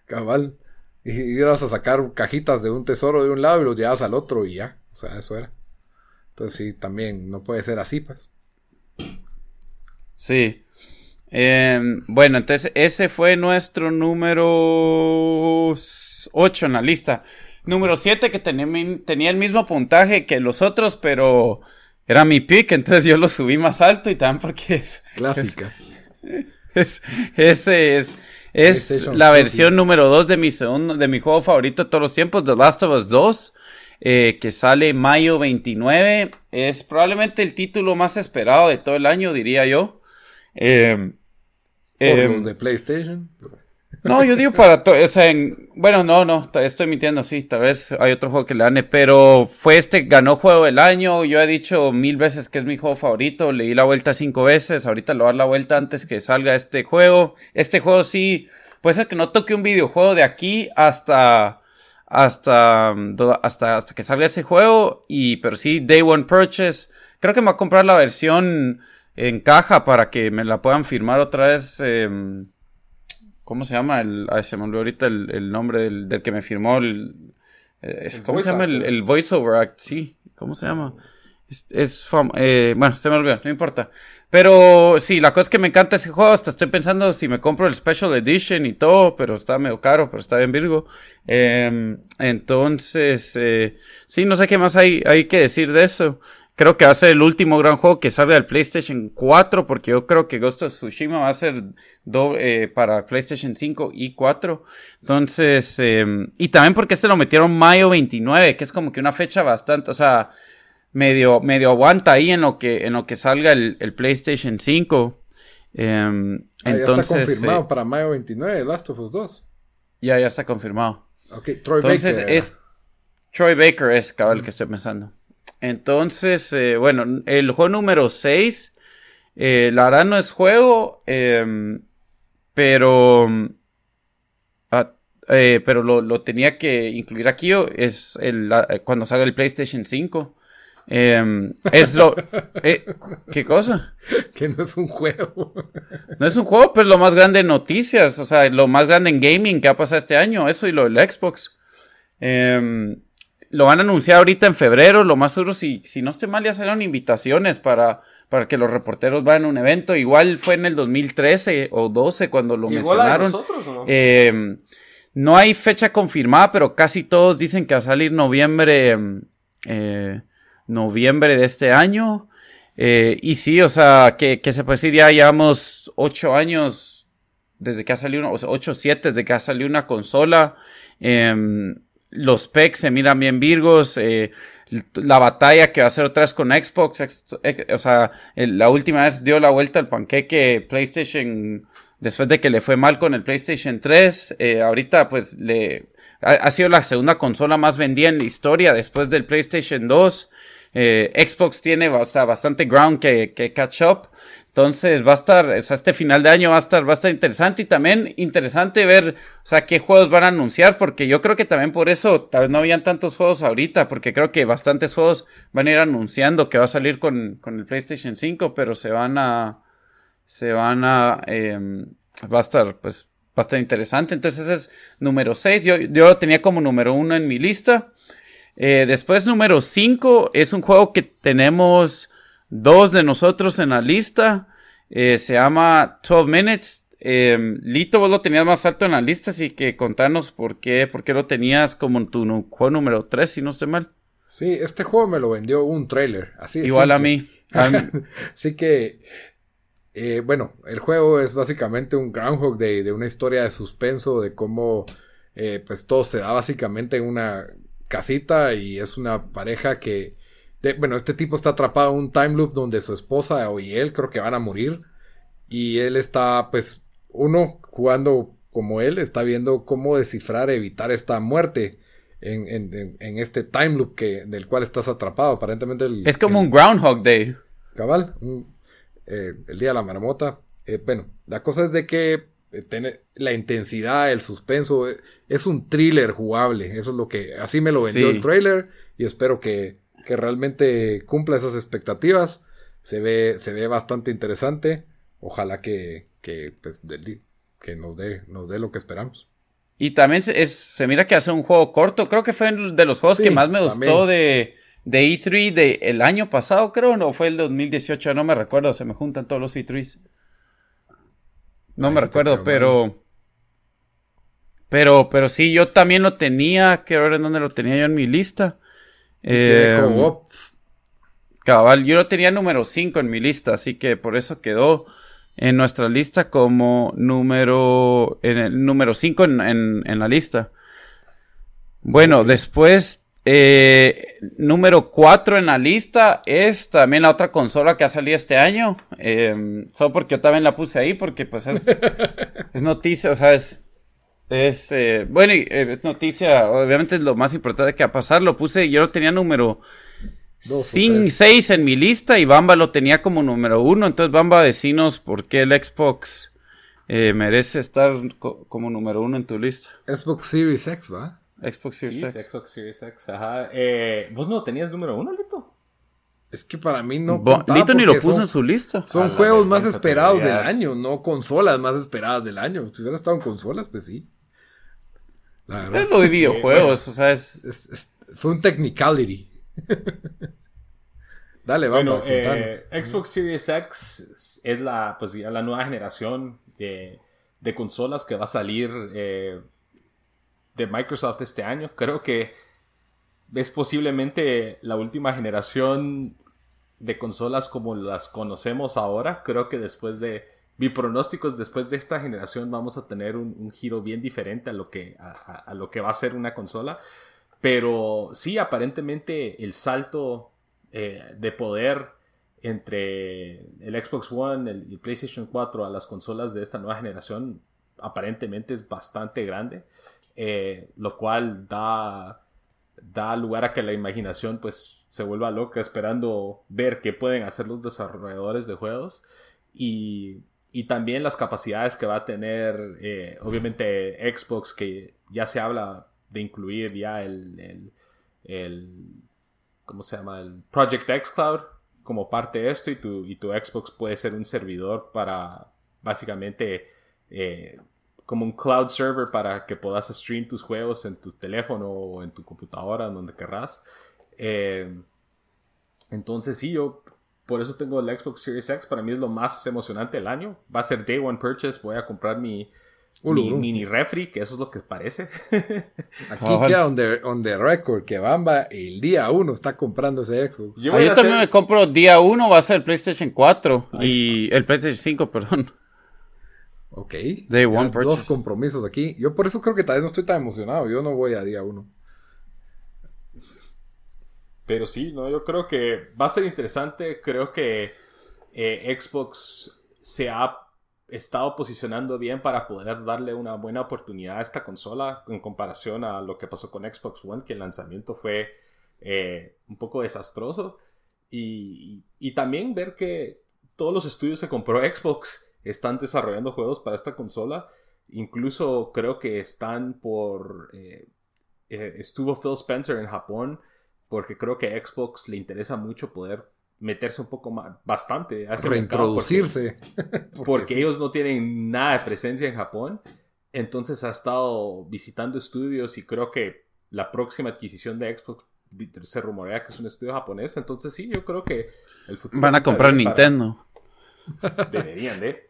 Cabal. Y, ibas a sacar cajitas de un tesoro de un lado y los llevabas al otro y ya. O sea, eso era. Entonces sí, también no puede ser así, pues. Sí. Em, bueno, entonces ese fue nuestro número 8 en la lista. Número 7 que tenía, tenía el mismo puntaje que los otros, pero era mi pick, entonces yo lo subí más alto y también porque es... Clásica. Es, ese es... Es la versión número 2 de mi, de mi juego favorito de todos los tiempos, The Last of Us 2. Eh, que sale mayo 29. Es probablemente el título más esperado de todo el año, diría yo. Eh, eh, de PlayStation. No, yo digo para todo. bueno, no, no, estoy mintiendo, sí. Tal vez hay otro juego que le gane, pero fue este, ganó juego del año. Yo he dicho mil veces que es mi juego favorito. Le di la vuelta cinco veces. Ahorita lo voy a dar la vuelta antes que salga este juego. Este juego sí, puede ser que no toque un videojuego de aquí hasta hasta, hasta, hasta que salga ese juego. Y, pero sí, Day One Purchase. Creo que me va a comprar la versión en caja para que me la puedan firmar otra vez. Em, ¿Cómo se llama? El, se me olvidó ahorita el, nombre del, que me firmó. El, eh, ¿Cómo se llama? El, el voiceover act. Sí, ¿cómo se llama? Es, eh, bueno, se me olvidó, no importa. Pero sí, la cosa es que me encanta ese juego. Hasta estoy pensando si me compro el Special Edition y todo, pero está medio caro, pero está bien Virgo. Em, entonces, eh, sí, no sé qué más hay, hay que decir de eso. Creo que va a ser el último gran juego que salga al PlayStation 4, porque yo creo que Ghost of Tsushima va a ser eh, para PlayStation 5 y 4. Entonces, em, y también porque este lo metieron mayo 29, que es como que una fecha bastante, o sea, medio, medio aguanta ahí en lo que, en lo que salga el, PlayStation 5. Em, entonces, ya está confirmado eh, para mayo 29, Last of Us 2. Ya, ya está confirmado. Ok, Troy entonces, Es, Troy Baker es cabal el que estoy pensando. Entonces, eh, bueno, el juego número 6, eh, la verdad no es juego, em, pero, ah, pero lo, lo, tenía que incluir aquí, es el, cuando salga el PlayStation 5. Em, es lo. Eh, ¿Qué cosa? Que no es un juego. No es un juego, pero lo más grande en noticias. O sea, lo más grande en gaming que ha pasado este año. Eso y lo del Xbox. Em, lo van a anunciar ahorita en febrero. Lo más seguro, si, si no estoy mal, ya serán invitaciones para, para que los reporteros vayan a un evento. Igual fue en el 2013 o 12 cuando lo mencionaron. nosotros, no? Em, no hay fecha confirmada, pero casi todos dicen que va a salir noviembre. Eh, noviembre de este año. Eh, y sí, o sea, que, se puede decir, ya llevamos ocho años desde que ha salido, o sea, ocho, siete, desde que ha salido una consola. Em, los specs se miran bien virgos. Eh, la batalla que va a hacer otra vez con Xbox, o sea, la última vez dio la vuelta al panqueque PlayStation después de que le fue mal con el PlayStation 3. Eh, ahorita, pues, le ha, sido la segunda consola más vendida en la historia después del PlayStation 2. Eh, Xbox tiene bastante ground que catch up. Entonces va a estar, este final de año va a estar, va a estar interesante y también interesante ver, o sea, qué juegos van a anunciar, porque yo creo que también por eso tal vez no habían tantos juegos ahorita, porque creo que bastantes juegos van a ir anunciando que va a salir con, con el PlayStation 5, pero se van a, se van a, em, va a estar, pues, va a estar interesante. Entonces ese es número 6, yo, yo lo tenía como número 1 en mi lista. Eh, después número 5 es un juego que tenemos dos de nosotros en la lista. Eh, se llama 12 Minutes. Em, Lito, vos lo tenías más alto en la lista, así que contanos por qué, por qué lo tenías como en tu juego número 3, si no estoy mal. Sí, este juego me lo vendió un trailer, así Igual a mí. así que, eh, bueno, el juego es básicamente un Groundhog Day de una historia de suspenso, de cómo eh, pues todo se da básicamente en una casita y es una pareja que bueno, este tipo está atrapado en un time loop donde su esposa y él creo que van a morir. Y él está, pues, uno jugando como él, está viendo cómo descifrar, evitar esta muerte en, este time loop que, del cual estás atrapado. Aparentemente Es como un Groundhog Day. Cabal, eh, el día de la marmota. Eh, bueno, la cosa es de que eh, tiene la intensidad, el suspenso, es un thriller jugable. Eso es lo que, así me lo vendió el trailer y espero que que realmente cumpla esas expectativas. Se ve, se ve bastante interesante. Ojalá que, que, pues, que nos, dé, nos dé lo que esperamos. Y también se, es, se mira que hace un juego corto. Creo que fue de los juegos que más me gustó de, de E3 de el año pasado, creo, no fue el 2018, no me recuerdo, se me juntan todos los E3s. No me recuerdo, pero. Pero, pero sí, yo también lo tenía. Quiero ver en dónde lo tenía yo en mi lista. Eh, cabal, yo lo tenía número 5 en mi lista, así que por eso quedó en nuestra lista como número, en el número 5 en, la lista. Bueno, después, eh, número 4 en la lista es también la otra consola que ha salido este año. Eh, solo porque yo también la puse ahí, porque pues es, es noticia, o sea, es es, eh, bueno, y, eh, es noticia, obviamente es lo más importante que va a pasar. Lo puse, yo lo tenía número 6 en mi lista y Bamba lo tenía como número 1. Entonces, Bamba, decinos por qué el Xbox eh, merece estar como número 1 en tu lista. Xbox Series X, ¿va? Xbox Series X. Xbox Series X, ajá. ¿Vos no tenías número 1, Lito? Es que para mí no. Lito ni lo puso en su lista. Son juegos más esperados del año, no consolas más esperadas del año. Si hubiera estado en consolas, pues sí. Es lo de videojuegos, o sea, es... Fue un technicality. Dale, vamos. Bueno, eh, Xbox Series X es la, pues, la nueva generación de, consolas que va a salir eh, de Microsoft este año. Creo que es posiblemente la última generación de consolas como las conocemos ahora. Creo que después de mi pronóstico es después de esta generación vamos a tener un, giro bien diferente a lo, que, a, lo que va a ser una consola. Pero sí, aparentemente el salto eh, de poder entre el Xbox One y el PlayStation 4 a las consolas de esta nueva generación aparentemente es bastante grande, eh, lo cual da, da lugar a que la imaginación pues se vuelva loca esperando ver qué pueden hacer los desarrolladores de juegos y y también las capacidades que va a tener, eh, obviamente, Xbox, que ya se habla de incluir ya el, el, ¿cómo se llama? El Project X Cloud como parte de esto y tu, y tu Xbox puede ser un servidor para básicamente eh, como un cloud server para que puedas stream tus juegos en tu teléfono o en tu computadora, donde querrás. Eh, entonces sí, yo por eso tengo el Xbox Series X. Para mí es lo más emocionante del año. Va a ser Day One Purchase. Voy a comprar mi, mini refri, que eso es lo que parece. Aquí queda on the, record que Bamba el día uno está comprando ese Xbox. Yo, ah, también me compro día uno, va a ser el PlayStation 4 y el PlayStation 5, perdón. Ok. Day One Purchase. Dos compromisos aquí. Yo por eso creo que tal vez no estoy tan emocionado. Yo no voy a día uno. Pero sí, no, yo creo que va a ser interesante. Creo que eh, Xbox se ha estado posicionando bien para poder darle una buena oportunidad a esta consola en comparación a lo que pasó con Xbox One, que el lanzamiento fue eh, un poco desastroso. Y, y, también ver que todos los estudios que compró Xbox están desarrollando juegos para esta consola. Incluso creo que están por... Eh, estuvo Phil Spencer en Japón porque creo que a Xbox le interesa mucho poder meterse un poco más, bastante a reintroducirse. Porque, ellos no tienen nada de presencia en Japón. Entonces ha estado visitando estudios y creo que la próxima adquisición de Xbox se rumorea que es un estudio japonés. Entonces sí, yo creo que el futuro... Van a comprar Nintendo. Deberían de.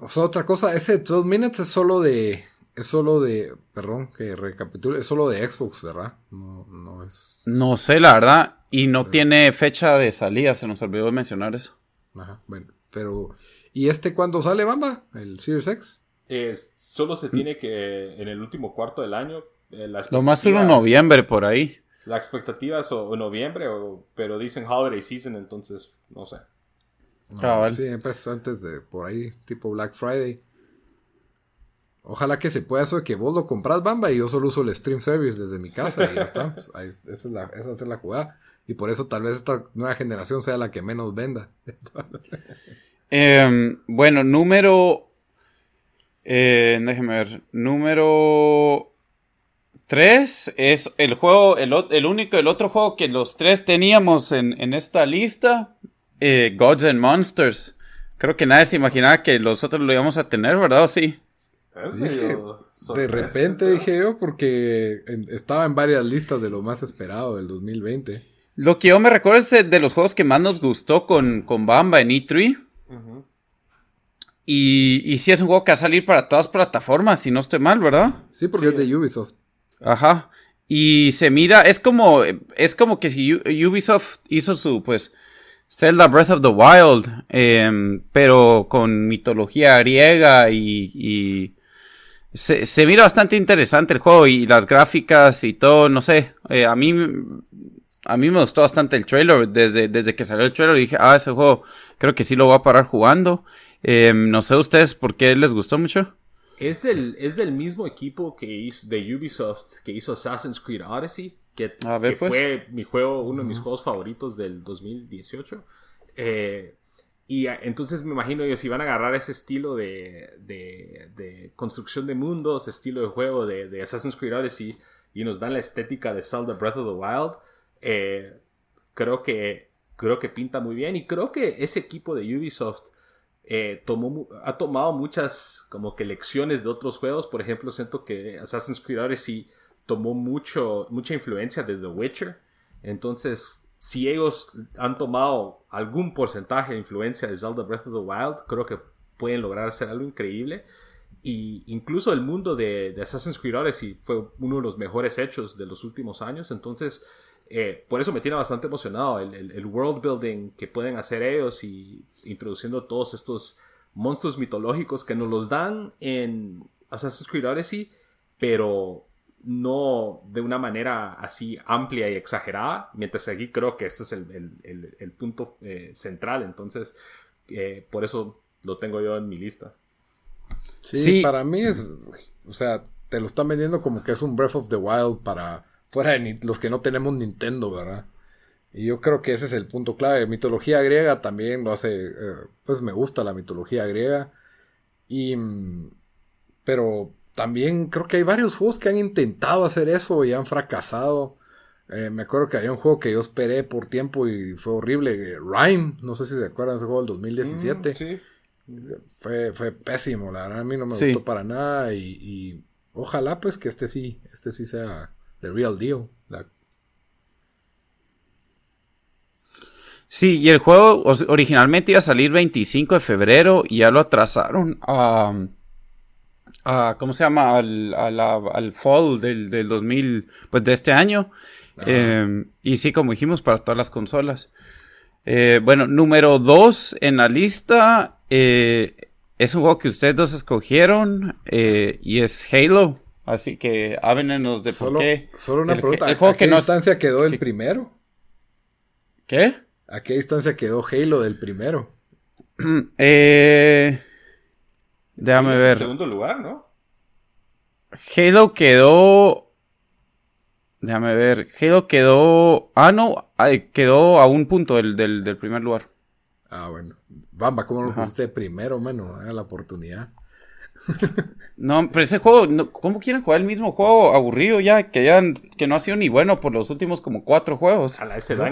O sea, otra cosa, ese 12 Minutes es solo de es solo de, perdón, que recapitule, es solo de Xbox, ¿verdad? No, no es... No sé, la verdad, y no tiene fecha de salida, se nos olvidó mencionar eso. Ajá, bueno, pero... ¿Y este cuándo sale, Bamba? ¿El Series X? solo se tiene que, en el último cuarto del año... Eh, Lo más en noviembre, por ahí. La expectativa es o, noviembre, pero dicen holiday season, entonces, no sé. Ah, sí, pues antes de, por ahí, tipo Black Friday. Ojalá que se pueda eso de que vos lo compras, Bamba, y yo solo uso el stream service desde mi casa y ya está. esa, es la, esa es la jugada. Y por eso tal vez esta nueva generación sea la que menos venda. Em, bueno, número... Eh, déjeme ver. Número 3 es el juego, el, único, el otro juego que los tres teníamos en, esta lista. Eh, Gods and Monsters. Creo que nadie se imaginaba que los otros lo íbamos a tener, ¿verdad? ¿O sí? De repente dije yo, porque estaba en varias listas de lo más esperado del 2020. Lo que yo me recuerdo es de los juegos que más nos gustó con, con Bamba en E3. y, y sí es un juego que va a salir para todas plataformas, si no estoy mal, ¿verdad? Sí, porque es de Ubisoft. Ajá. Y se mira, es como, es como que si Ubisoft hizo su, pues, Zelda Breath of the Wild, em, pero con mitología griega y se, mira bastante interesante el juego y las gráficas y todo, no sé, eh, a mí a mí me gustó bastante el trailer, desde, desde que salió el trailer dije, ah, ese juego creo que sí lo voy a parar jugando. Em, no sé ustedes por qué les gustó mucho. Es del, es del mismo equipo que hizo, de Ubisoft que hizo Assassin's Creed Odyssey, que, pues. fue mi juego, uno de mis juegos favoritos del 2018. Eh, y entonces me imagino ellos si van a agarrar ese estilo de, de, construcción de mundos, estilo de juego de, Assassin's Creed Odyssey y nos dan la estética de Zelda Breath of the Wild, eh, creo, que, creo que pinta muy bien y creo que ese equipo de Ubisoft eh, tomó, ha tomado muchas como que lecciones de otros juegos. Por ejemplo, siento que Assassin's Creed Odyssey tomó mucho, mucha influencia de The Witcher. Entonces si ellos han tomado algún porcentaje de influencia de Zelda Breath of the Wild, creo que pueden lograr hacer algo increíble. Y incluso el mundo de, Assassin's Creed Odyssey fue uno de los mejores hechos de los últimos años. Entonces, eh, por eso me tiene bastante emocionado el, world building que pueden hacer ellos y introduciendo todos estos monstruos mitológicos que nos los dan en Assassin's Creed Odyssey, pero no de una manera así amplia y exagerada, mientras que aquí creo que este es el, punto eh, central, entonces eh, por eso lo tengo yo en mi lista. Sí, para mí es, o sea, te lo están vendiendo como que es un Breath of the Wild para fuera de los que no tenemos Nintendo, ¿verdad? Y yo creo que ese es el punto clave. Mitología griega también lo hace, eh, pues me gusta la mitología griega. Y, mm, pero también creo que hay varios juegos que han intentado hacer eso y han fracasado. Eh, me acuerdo que había un juego que yo esperé por tiempo y fue horrible. Eh, Rhyme, no sé si se acuerdan de ese juego del 2017. Mm, sí. Fue, fue pésimo, la verdad a mí no me gustó para nada y, ojalá pues que este sí, este sí sea the real deal. Sí, y el juego originalmente iba a salir 25 de febrero y ya lo atrasaron a ¿cómo se llama? Al, al, fall del, del, 2000, pues de este año. Em, y sí, como dijimos, para todas las consolas. Eh, bueno, número dos en la lista eh, es un juego que ustedes dos escogieron eh, y es Halo. Así que háblenos de por qué. Solo una pregunta. ¿A, qué distancia quedó el primero? ¿Qué? ¿A qué distancia quedó Halo del primero? eh... Déjame ver. En segundo lugar, ¿no? Halo quedó. Déjame ver. Halo quedó. Ah, no. quedó a un punto del, del, primer lugar. Ah, bueno. Bamba, ¿cómo lo pusiste primero, mano? la oportunidad. no, pero ese juego, ¿cómo quieren jugar el mismo juego aburrido ya? Que ya que no ha sido ni bueno por los últimos como cuatro juegos. A la ese no,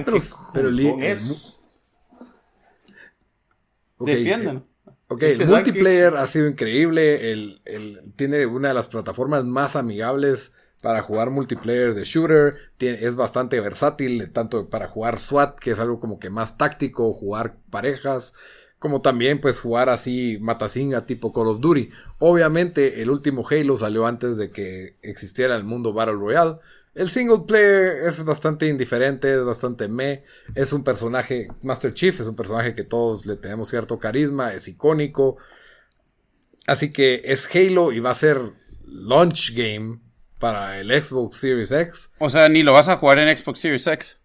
pero, el es. Okay, Ok, el multiplayer ha sido increíble. El, tiene una de las plataformas más amigables para jugar multiplayer de shooter. es bastante versátil, tanto para jugar SWAT, que es algo como que más táctico, jugar parejas, como también pues jugar así matasinga tipo Call of Duty. Obviamente el último Halo salió antes de que existiera el mundo Battle Royale. El single player es bastante indiferente, es bastante me. Es un personaje, Master Chief es un personaje que todos le tenemos cierto carisma, es icónico. Así que es Halo y va a ser launch game para el Xbox Series X. O sea, ni lo vas a jugar en Xbox Series X.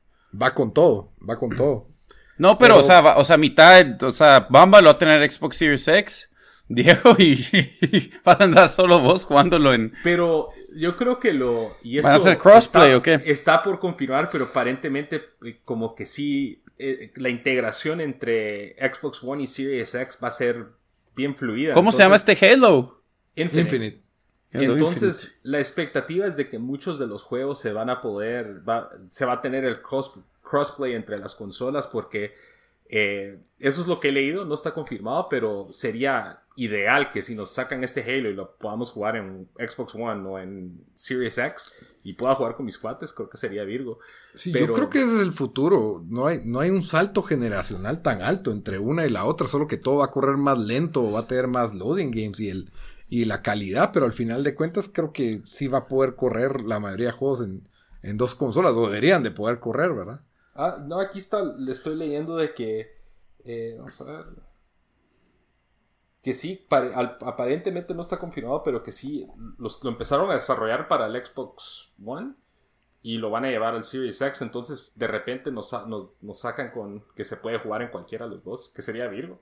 Va con todo, va con todo. No, pero, o, sea, o sea, mitad, o sea, Bamba lo va a tener Xbox Series X, Diego, y, vas a andar solo vos jugándolo en... Pero yo creo que lo... Y ¿Van a hacer crossplay está, o qué? Está por confirmar, pero aparentemente eh, como que sí, eh, la integración entre Xbox One y Series X va a ser bien fluida. ¿Cómo se llama este Halo? Infinite. Entonces, la expectativa es de que muchos de los juegos se van a poder, se va a tener el crossplay entre las consolas porque eh, eso es lo que he leído, no está confirmado, pero sería ideal que si nos sacan este Halo y lo podamos jugar en Xbox One o en Series X y pueda jugar con mis cuates, creo que sería Virgo. Sí, yo creo que ese es el futuro. No hay, no hay un salto generacional tan alto entre una y la otra, solo que todo va a correr más lento, va a tener más loading games y el y la calidad, pero al final de cuentas creo que sí va a poder correr la mayoría de juegos en, dos consolas, o deberían de poder correr, ¿verdad? Ah, no, aquí está, le estoy leyendo de que, eh, vamos a ver, que sí, aparentemente no está confirmado, pero que sí, los, lo empezaron a desarrollar para el Xbox One y lo van a llevar al Series X, entonces de repente nos, nos, nos sacan con que se puede jugar en cualquiera de los dos, que sería Virgo.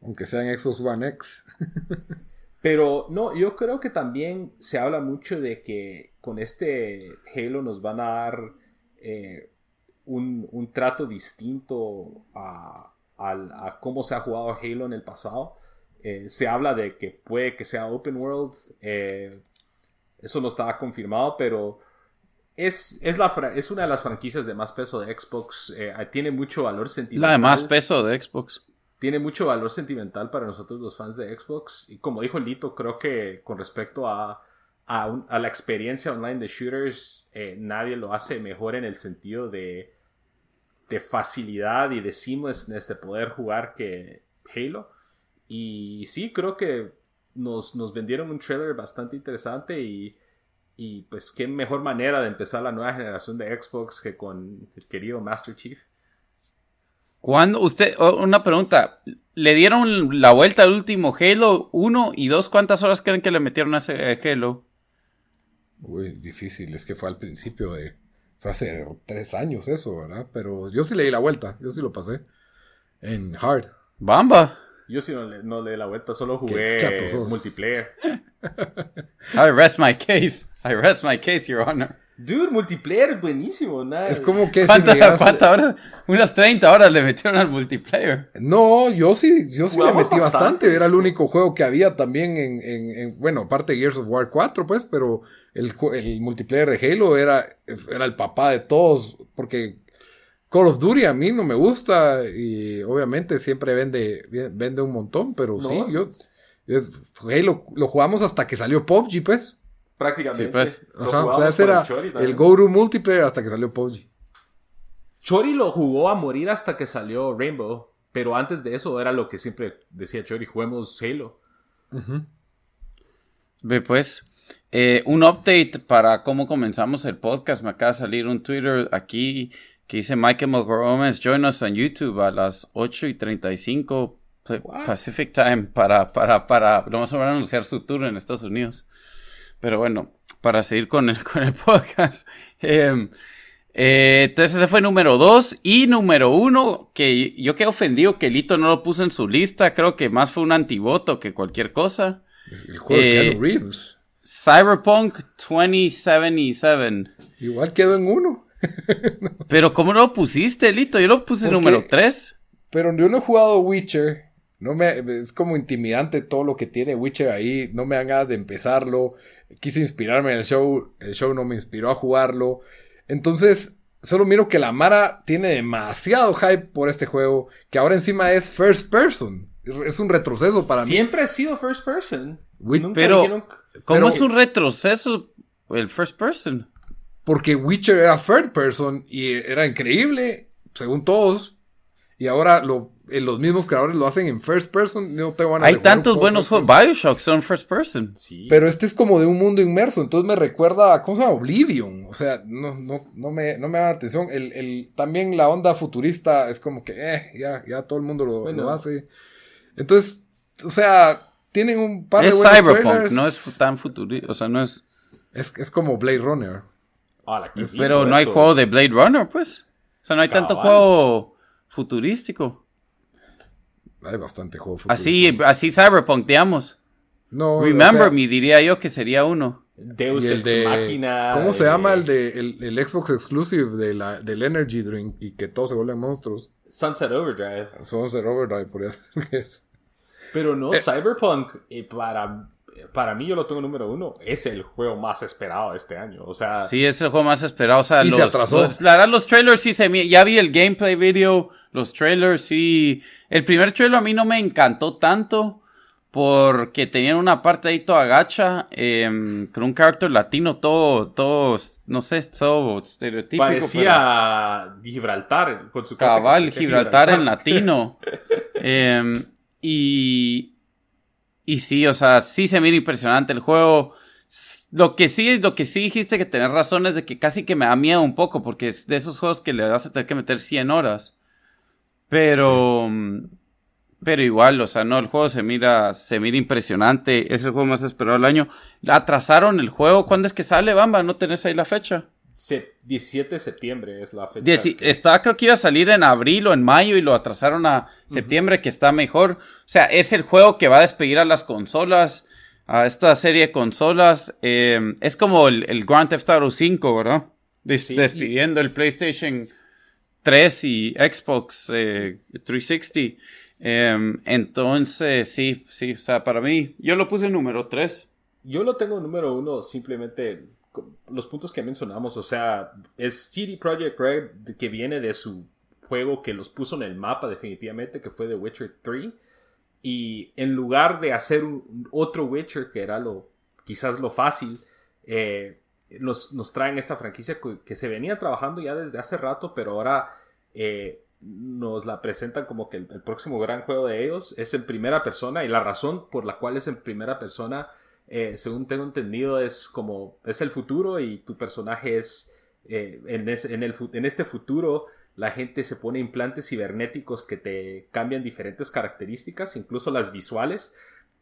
Aunque sea en Xbox One X. Pero no, yo creo que también se habla mucho de que con este Halo nos van a dar eh, un, trato distinto a, cómo se ha jugado Halo en el pasado. Eh, se habla de que puede que sea open world. Eh, eso no estaba confirmado, pero es, es, la, es una de las franquicias de más peso de Xbox. tiene mucho valor sentimental. La de más peso de Xbox tiene mucho valor sentimental para nosotros los fans de Xbox. Y como dijo Lito, creo que con respecto a, a, la experiencia online de shooters, eh, nadie lo hace mejor en el sentido de, de facilidad y de seamlessness de poder jugar que Halo. Y sí, creo que nos, nos vendieron un trailer bastante interesante y, y pues qué mejor manera de empezar la nueva generación de Xbox que con el querido Master Chief. ¿Cuándo? Usted, una pregunta. ¿Le dieron la vuelta al último Halo 1 y 2? ¿Cuántas horas creen que le metieron a ese Halo? Uy, difícil. Es que fue al principio de. Fue hace tres años eso, ¿verdad? Pero yo sí le di la vuelta. Yo sí lo pasé. En Hard. Bamba. Yo sí no le, di la vuelta, solo jugué multiplayer. I rest my case. I rest my case, Your Honor. Dude, multiplayer es buenísimo. Nada. Es como que. ¿Cuántas horas? Unas 30 horas le metieron al multiplayer. No, yo sí, yo sí le metí bastante. Era el único juego que había también en. en, bueno, aparte de Gears of War 4, pues, pero el, el, multiplayer de Halo era, era el papá de todos. Porque Call of Duty a mí no me gusta. Y obviamente siempre vende, vende un montón. Pero sí, yo. Halo lo jugamos hasta que salió PUBG, pues. Prácticamente. Pues. Ajá, o sea, ese era el go-to multiplayer hasta que salió PUBG. Chori lo jugó a morir hasta que salió Rainbow. Pero antes de eso era lo que siempre decía Chori, juguemos Halo. Ve pues, eh, un update para cómo comenzamos el podcast. Me acaba de salir un Twitter aquí que dice Michael Gómez, join us on YouTube a las 8 y 35 Pacific Time para, para, para, vamos a anunciar su tour en Estados Unidos. Pero bueno, para seguir con el, con el podcast. Em, eh, entonces ese fue número dos. Y número uno, que yo quedé ofendido que Lito no lo puso en su lista. Creo que más fue un antivoto que cualquier cosa. El juego de Keanu eh, Reeves. Cyberpunk 2077. Igual quedó en uno. Pero ¿cómo lo pusiste, Lito? Yo lo puse número 3. Pero yo no he jugado Witcher. No me, es como intimidante todo lo que tiene Witcher ahí. No me dan ganas de empezarlo. Quise inspirarme en el show. El show no me inspiró a jugarlo. Entonces, solo miro que la Mara tiene demasiado hype por este juego. Que ahora encima es first person. Es un retroceso para mí. Siempre ha sido first person. pero, ¿cómo es un retroceso el first person? Porque Witcher era third person y era increíble, según todos. Y ahora lo, los mismos creadores lo hacen en first person. No te van a Hay tantos buenos juegos. Bioshock son first person. Pero este es como de un mundo inmerso. Entonces me recuerda a, ¿cómo se llama? Oblivion. O sea, no, no, no, me, no me da atención. El, el, también la onda futurista es como que, eh, ya, ya todo el mundo lo, lo hace. Entonces, o sea, tienen un par de buenos Cyberpunk, no es tan futurista. O sea, no es... es... Es como Blade Runner. Pero no hay juego de Blade Runner, pues. O sea, no hay tanto juego futurístico. Hay bastante juego. Así, así Cyberpunk, digamos. No, Remember Me, diría yo que sería uno. Deus Ex de, Máquina. ¿Cómo se llama el de el, Xbox Exclusive de la, del Energy Drink y que todos se vuelven monstruos? Sunset Overdrive. Sunset Overdrive, por eso Pero no, eh, Cyberpunk, eh, para para mí yo lo tengo número uno, es el juego más esperado este año. O sea, sí, es el juego más esperado. O sea, y los, se atrasó. la verdad, los trailers sí se ya vi el gameplay video, los trailers sí. El primer trailer a mí no me encantó tanto porque tenían una parte ahí toda gacha, em, con un carácter latino todo, todo, no sé, todo estereotípico. Parecía Gibraltar con su cabal Gibraltar, en latino. Em, y y sí, o sea, sí se mira impresionante el juego. Lo que sí es lo que sí dijiste que tenés razón es de que casi que me da miedo un poco porque es de esos juegos que le vas a tener que meter 100 horas. Pero pero igual, o sea, no, el juego se mira se mira impresionante, es el juego más esperado del año. Atrasaron el juego, ¿cuándo es que sale, Bamba? ¿No tenés ahí la fecha? 17 de septiembre es la fecha. Estaba creo que iba a salir en abril o en mayo y lo atrasaron a septiembre, que está mejor. O sea, es el juego que va a despedir a las consolas, a esta serie de consolas. Em, es como el, Grand Theft Auto 5, ¿verdad? despidiendo el PlayStation 3 y Xbox 360. Eh, em, entonces, sí, sí, o sea, para mí, yo lo puse número 3. Yo lo tengo número 1 simplemente los puntos que mencionamos, o sea, es CD Projekt Red que viene de su juego que los puso en el mapa definitivamente, que fue The Witcher 3. Y en lugar de hacer otro Witcher, que era lo quizás lo fácil, eh, nos, traen esta franquicia que, se venía trabajando ya desde hace rato, pero ahora eh, nos la presentan como que el, el, próximo gran juego de ellos es en primera persona y la razón por la cual es en primera persona eh, según tengo entendido, es como, es el futuro y tu personaje es, eh, en, en, el, en este futuro, la gente se pone implantes cibernéticos que te cambian diferentes características, incluso las visuales.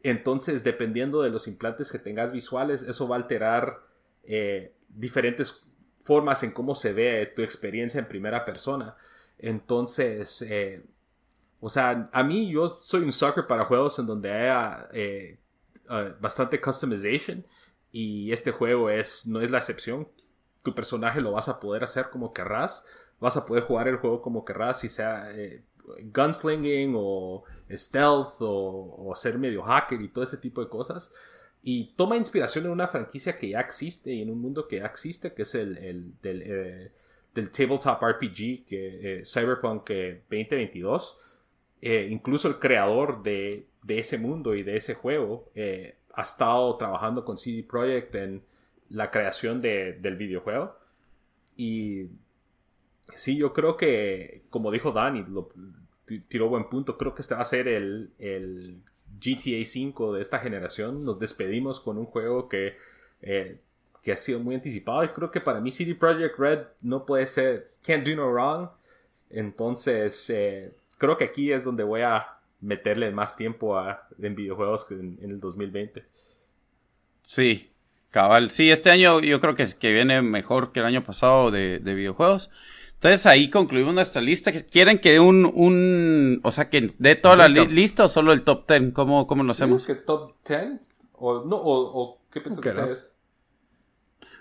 Entonces, dependiendo de los implantes que tengas visuales, eso va a alterar eh, diferentes formas en cómo se ve tu experiencia en primera persona. Entonces, o sea, a mí yo soy un sucker para juegos en donde haya Uh, bastante customization y este juego es, no es la excepción. Tu personaje lo vas a poder hacer como querrás, vas a poder jugar el juego como querrás, si sea eh, gunslinging o stealth o, ser medio hacker y todo ese tipo de cosas. Y toma inspiración en una franquicia que ya existe y en un mundo que ya existe, que es el, del, eh, del, tabletop RPG, que, eh, Cyberpunk 2022. incluso el creador de de ese mundo y de ese juego eh, ha estado trabajando con CD Projekt en la creación del videojuego. Y sí, yo creo que, como dijo Dani, lo, tiró buen punto, creo que este va a ser el, el GTA 5 de esta generación. Nos despedimos con un juego que, eh, que ha sido muy anticipado y creo que para mí CD Projekt Red no puede ser, can't do no wrong. Entonces, eh, creo que aquí es donde voy a meterle más tiempo a, en videojuegos que en, el 2020. Sí, cabal. Sí, este año yo creo que, que viene mejor que el año pasado de, videojuegos. Entonces ahí concluimos nuestra lista. ¿Quieren que dé un, un, o sea, que dé toda la lista o solo el top 10? ¿Cómo, cómo lo hacemos? que top 10? O, no, o, ¿Qué piensan ustedes?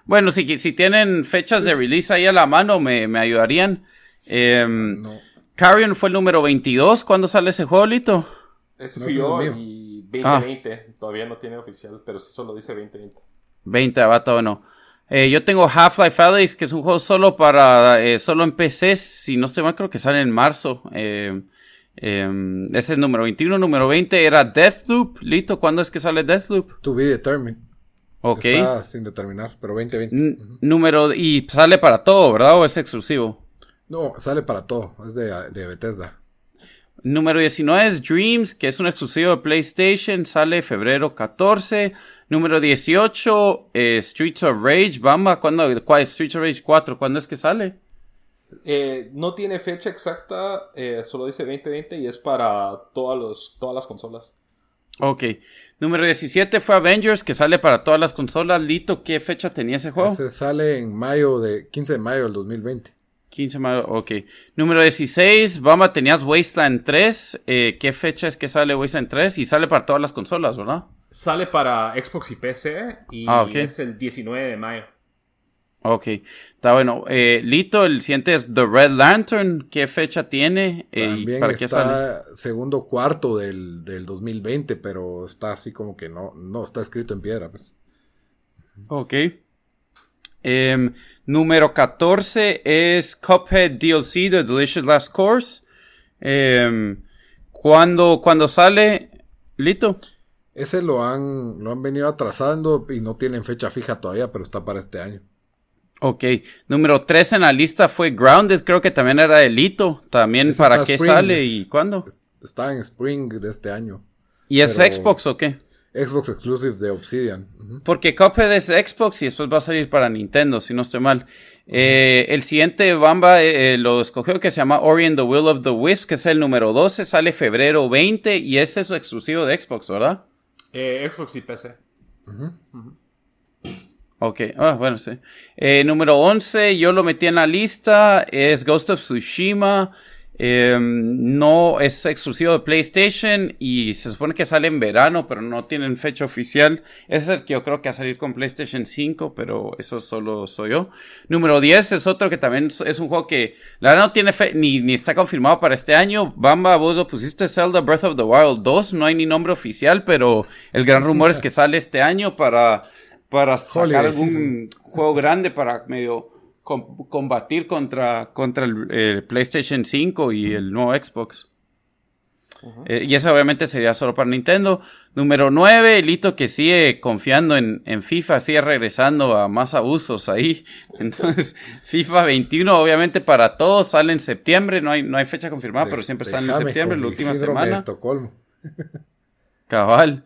Bueno, si, si tienen fechas de release ahí a la mano, me, me ayudarían. Em, No. Carrion fue el número 22. ¿Cuándo sale ese juego, Lito? Ese No, fui ese yo es mío. y 2020. Todavía no tiene oficial, pero sí solo dice 2020. 20, abata o no. Eh, yo tengo Half-Life Alyx, que es un juego solo para eh, solo en PC. Si no estoy mal, creo que sale en marzo. Eh, em, ese es el número 21. Número 20 era Deathloop. Lito, ¿cuándo es que sale Deathloop? To be determined. Ok. Está sin determinar, pero 2020. N- Número. Y sale para todo, ¿verdad? ¿O es exclusivo? No, sale para todo. Es de, de Bethesda. Número 19 es Dreams, que es un exclusivo de PlayStation, sale febrero 14. Número 18, eh, Streets of Rage, Bamba, ¿cuándo? ¿Cuál? Streets of Rage 4, ¿cuándo es que sale? Eh, no tiene fecha exacta, eh, solo dice 2020 y es para todas, los, todas las consolas. Ok. Número 17 fue Avengers, que sale para todas las consolas. Lito, ¿qué fecha tenía ese juego? Ese sale en mayo de 15 de mayo del 2020. 15 de mayo, ok. Número 16, Bamba, tenías Wasteland 3. eh, ¿Qué fecha es que sale Wasteland 3? Y sale para todas las consolas, ¿verdad? Sale para Xbox y PC y Ah, ok. es el 19 de mayo. Ok, está bueno. Eh, Lito, el siguiente es The Red Lantern. ¿Qué fecha tiene? Eh, ¿y También ¿Para qué sale? está segundo cuarto del, del 2020, pero está así como que no, no está escrito en piedra. Pues. Ok. Em, número 14 es Cuphead DLC The Delicious Last Course. Em, cuando, cuando sale, Lito. Ese lo han, lo han venido atrasando y no tienen fecha fija todavía, pero está para este año. Ok. Número 3 en la lista fue Grounded. Creo que también era de Lito. También Ese para qué Spring. sale y cuándo. Está en Spring de este año. ¿Y es pero- Xbox o qué? Xbox Exclusive de Obsidian. Porque Cuphead es Xbox y después va a salir para Nintendo, si no estoy mal. Eh, el siguiente Bamba eh, eh, lo escogió que se llama Ori and the Will of the Wisp, que es el número 12, sale febrero 20 y ese es exclusivo de Xbox, ¿verdad? Eh, Xbox y PC. Ok, ah, bueno, sí. Eh, número 11, yo lo metí en la lista, es Ghost of Tsushima. Eh, no es exclusivo de PlayStation y se supone que sale en verano, pero no tienen fecha oficial. Ese es el que yo creo que va a salir con PlayStation 5, pero eso solo soy yo. Número 10 es otro que también es- un juego que la verdad no tiene fe ni, ni está confirmado para este año. Bamba, vos lo pusiste Zelda Breath of the Wild 2, no hay ni nombre oficial, pero el gran rumor es que sale este año para, para sacar algún juego grande para medio com- combatir contra, contra el, el PlayStation 5 y el nuevo Xbox. Eh, y eso obviamente sería solo para Nintendo. Número 9, Lito que sigue confiando en, en FIFA, sigue regresando a más abusos ahí. Entonces, FIFA 21 obviamente para todos sale en septiembre, no hay, no hay fecha confirmada, De- pero siempre sale en septiembre, la última síndrome de semana. Estocolmo. Cabal.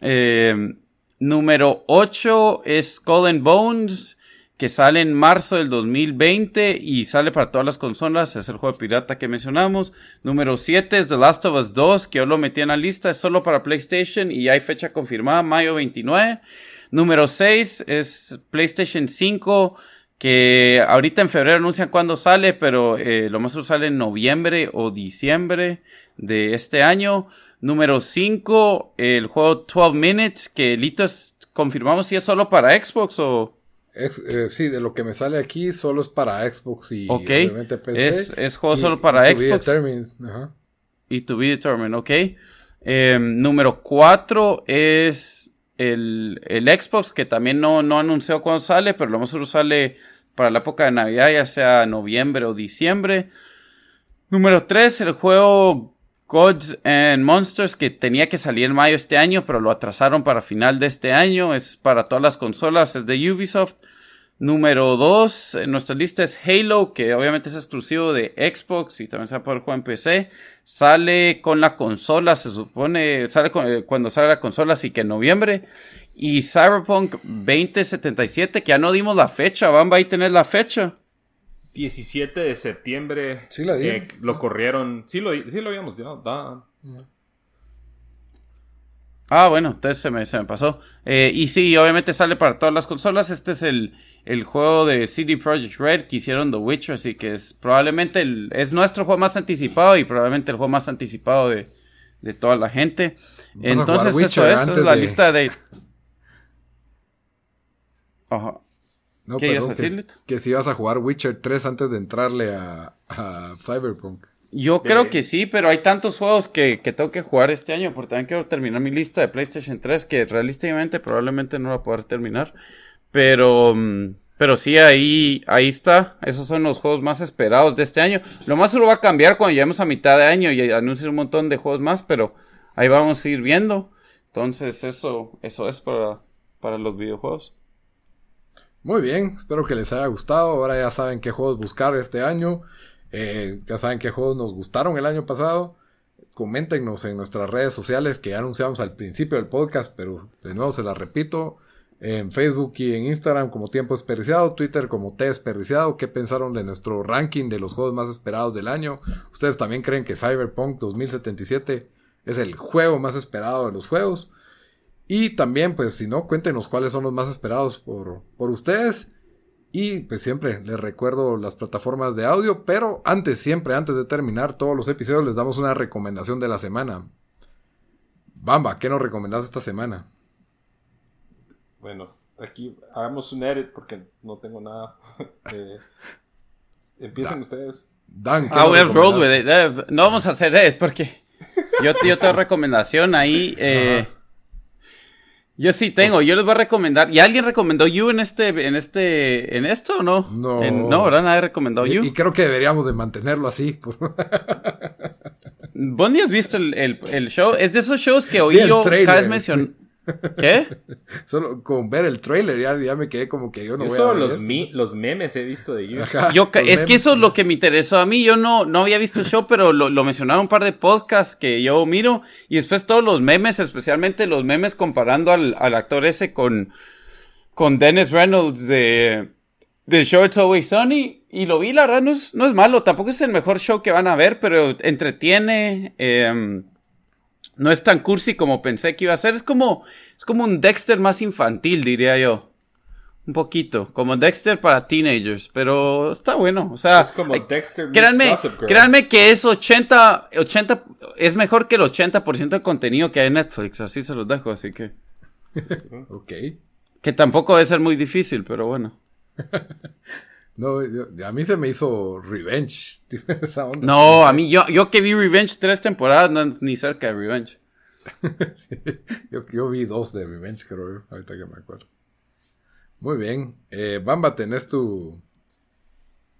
Eh, número 8 es and Bones, que sale en marzo del 2020 y sale para todas las consolas. Es el juego pirata que mencionamos. Número 7 es The Last of Us 2, que yo lo metí en la lista. Es solo para PlayStation y hay fecha confirmada, mayo 29. Número 6 es PlayStation 5, que ahorita en febrero anuncian cuándo sale, pero eh, lo más seguro sale en noviembre o diciembre de este año. Número 5, el juego 12 Minutes, que Lito es- confirmamos si es solo para Xbox o... Ex- eh, sí, de lo que me sale aquí solo es para Xbox y Ok. obviamente PC. Es- es juego y- solo para y to be Xbox. determined, ajá. y to be determined, ¿ok? Eh, número 4 es el, el Xbox, que también no, no anunció cuándo sale, pero lo más seguro sale para la época de Navidad, ya sea noviembre o diciembre. Número 3, el juego Gods and Monsters, que tenía que salir en mayo este año, pero lo atrasaron para final de este año. Es para todas las consolas, es de Ubisoft. Número 2 en nuestra lista es Halo, que obviamente es exclusivo de Xbox y también se va a poder jugar en PC. Sale con la consola, se supone, sale con- eh, cuando sale la consola, así que en noviembre. Y Cyberpunk 2077, que ya no dimos la fecha, van a tener la fecha. 17 de septiembre. Sí la di. eh, lo corrieron. Sí lo, sí lo habíamos dado. da- Ah, bueno, entonces se me, se me pasó. Eh, y sí, obviamente sale para todas las consolas. Este es el, el juego de CD Projekt Red que hicieron The Witcher, así que es probablemente el, es nuestro juego más anticipado y probablemente el juego más anticipado de, de toda la gente. Entonces, eso Witcher es, la de- lista de. Ajá. No, ¿Qué ibas a decir, que, si ibas a jugar Witcher 3 antes de entrarle a, a Cyberpunk. Yo creo que sí, pero hay tantos juegos que, que tengo que jugar este año, porque también quiero terminar mi lista de PlayStation 3, que realísticamente probablemente no la poder terminar. Pero, mm, pero sí, ahí, ahí está. Esos son los juegos más esperados de este año. Lo más solo va a cambiar cuando lleguemos a mitad de año y anuncien un montón de juegos más, pero ahí vamos a ir viendo. Entonces, eso, eso es para, para los videojuegos. Muy bien, espero que les haya gustado. Ahora ya saben qué juegos buscar este año. Eh, ya saben qué juegos nos gustaron el año pasado. Coméntenos en nuestras redes sociales que ya anunciamos al principio del podcast, pero de nuevo se las repito. En Facebook y en Instagram como Tiempo Desperdiciado, Twitter como T Desperdiciado. ¿Qué pensaron de nuestro ranking de los juegos más esperados del año? ¿Ustedes también creen que Cyberpunk 2077 es el juego más esperado de los juegos? Y también, pues, si no, cuéntenos cuáles son los más esperados por, por ustedes. Y pues siempre les recuerdo las plataformas de audio, pero antes, siempre antes de terminar todos los episodios, les damos una recomendación de la semana. Bamba, ¿qué nos recomendás esta semana? Bueno, aquí hagamos un edit porque no tengo nada. Eh, empiecen ustedes. Dan, ¿qué Ah, we'll roll with it. Eh, no vamos a hacer eso porque yo, yo tengo recomendación ahí. eh, yo sí tengo, yo les voy a recomendar. ¿Y alguien recomendó You en este, en este, en esto o no? No. En- no, ¿verdad? Nadie recomendó Y, You. y creo que deberíamos de mantenerlo así. por- ¿Vos ni has visto el, el- el show? Es de esos shows que oí yo cada vez mencionar. ¿Qué? Solo con ver el trailer ya, ya me quedé como que yo no Yo voy a ver los, esto. mi- los memes he visto de You. Ajá, Yo, ca- los es que eso es lo que me interesó a mí. Yo no, no había visto el show, pero lo, lo mencionaron un par de podcasts que yo miro. Y después todos los memes, especialmente los memes comparando al, al actor ese con, con Dennis Reynolds de, show It's Always Sunny. Y lo vi, la verdad, no es, no es malo. Tampoco es el mejor show que van a ver, pero entretiene. em, no es tan cursi como pensé que iba a ser. Es como, es como un Dexter más infantil, diría yo. Un poquito, como Dexter para teenagers, pero está bueno. O sea, Es como Dexter meets créanme, créanme que es 80, 80, es mejor que el 80% de contenido que hay en Netflix, así se los dejo, así que, Ok. que tampoco debe ser muy difícil, pero bueno. No, yo- a mí se me hizo Revenge. esa onda. No, a mí, yo, yo que vi Revenge tres temporadas, no es ni cerca de Revenge. Yo, yo vi dos de Revenge, creo yo, ahorita que me acuerdo. Muy bien. Eh, Bamba, tenés tu...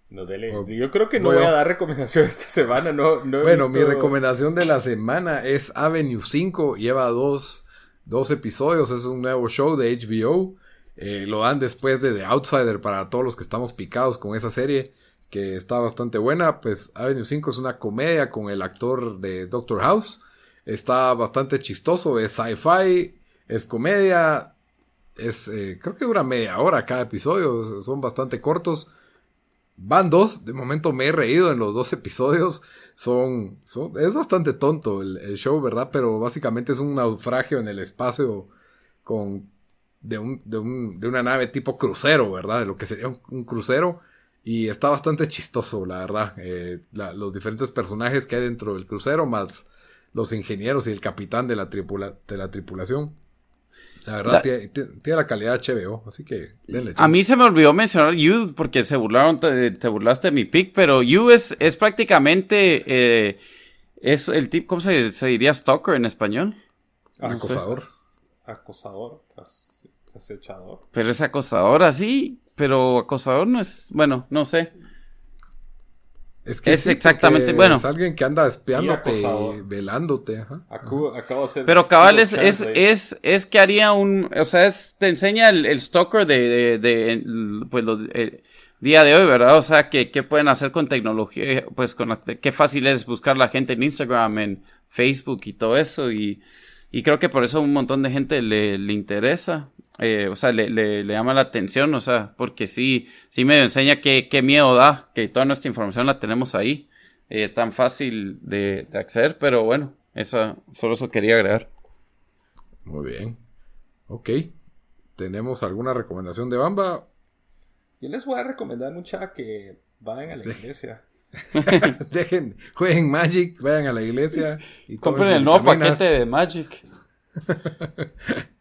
No, dele. Oh, Yo creo que no voy voy a- a dar recomendaciones esta semana. No, no he Bueno, mi recomendación de la semana es Avenue 5. Lleva dos, dos episodios. Es un nuevo show de HBO. Eh, lo dan después de The Outsider para todos los que estamos picados con esa serie. Que está bastante buena. Pues Avenue 5 es una comedia con el actor de Doctor House. Está bastante chistoso. Es sci-fi. Es comedia. Es, eh, creo que dura media hora cada episodio. Son bastante cortos. Van dos, de momento me he reído en los dos episodios. Son, es bastante tonto el, el show, ¿verdad? Pero básicamente es un naufragio en el espacio con de, un, de, un- de una nave tipo crucero, ¿verdad? De lo que sería un, un crucero. Y está bastante chistoso, la verdad. Eh, la- los diferentes personajes que hay dentro del crucero, más los ingenieros y el capitán de la, tripula- de la tripulación. La verdad, La- tiene, tiene- la calidad HBO, así que denle A mí se me olvidó mencionar You porque se burlaron, te, te burlaste de mi pick, pero You es, es prácticamente, eh, es el tipo, ¿cómo se, se diría stalker en español? Un acosador. Acosador. as- Acechador. Pero es acosador así, pero acosador no es, bueno, no sé. Es Es exactamente- bueno. Es alguien que anda espiándote, Sí, velándote. Ajá. Acu- acabo de hacer. Pero cabal es, es, es, es que haría un, o sea, es, te enseña el, el stalker de, de, pues, lo- el día de hoy, ¿verdad? O sea, que, qué pueden hacer con tecnología, pues, con la- qué fácil es buscar la gente en Instagram, en Facebook y todo eso, y, y creo que por eso un montón de gente le, le interesa, eh, o sea, le, le, le llama la atención, o sea, porque sí, sí me enseña qué, qué miedo da, que toda nuestra información la tenemos ahí, eh, tan fácil de, de acceder, pero bueno, eso, solo eso quería agregar. Muy bien. Ok. ¿Tenemos alguna recomendación de Bamba? Yo les voy a recomendar mucha que vayan a la iglesia. Dejen, jueguen Magic, vayan a la iglesia. Y Compren el nuevo paquete de Magic.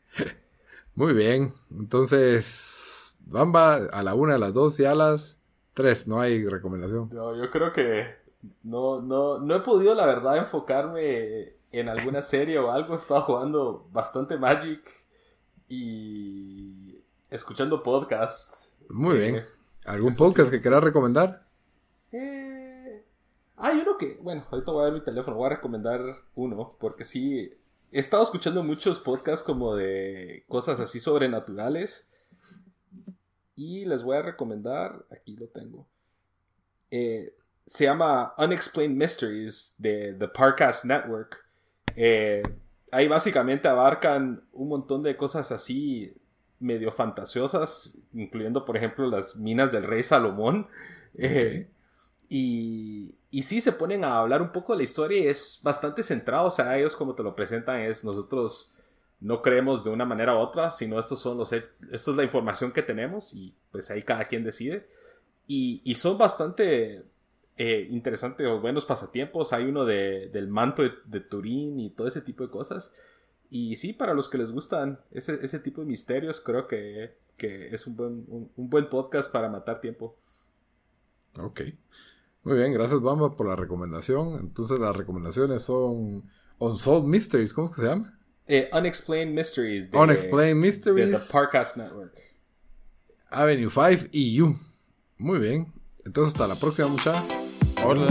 Muy bien. Entonces, Bamba a la una, a las dos y a las tres. No hay recomendación. No, yo creo que no, no, no he podido, la verdad, enfocarme en alguna serie o algo. He estado jugando bastante Magic y escuchando podcasts. Muy bien. ¿Algún podcast que quieras recomendar? Eh, hay uno que, bueno, ahorita voy a ver mi teléfono, voy a recomendar uno, porque sí, he estado escuchando muchos podcasts como de cosas así sobrenaturales. Y les voy a recomendar, aquí lo tengo. Eh, se llama Unexplained Mysteries de The Parcast Network. Eh, ahí básicamente abarcan un montón de cosas así medio fantasiosas, incluyendo por ejemplo las minas del rey Salomón. Eh, y, y sí se ponen a hablar un poco de la historia y es bastante centrado, o sea, ellos como te lo presentan es nosotros no creemos de una manera u otra, sino estos son los, esto es la información que tenemos y pues ahí cada quien decide. Y, son bastante eh, interesantes o buenos pasatiempos. Hay uno de, del manto de, Turín y todo ese tipo de cosas. Y sí, para los que les gustan ese, ese tipo de misterios, creo que, que es un buen, un, buen podcast para matar tiempo. Ok. Muy bien, gracias Bamba por la recomendación. Entonces las recomendaciones son Unsolved Mysteries, ¿cómo es que se llama? Eh, Unexplained Mysteries. De, Unexplained Mysteries. De The Parcast Network. Avenue 5 y You. Muy bien. Entonces hasta la próxima muchachos. Hola.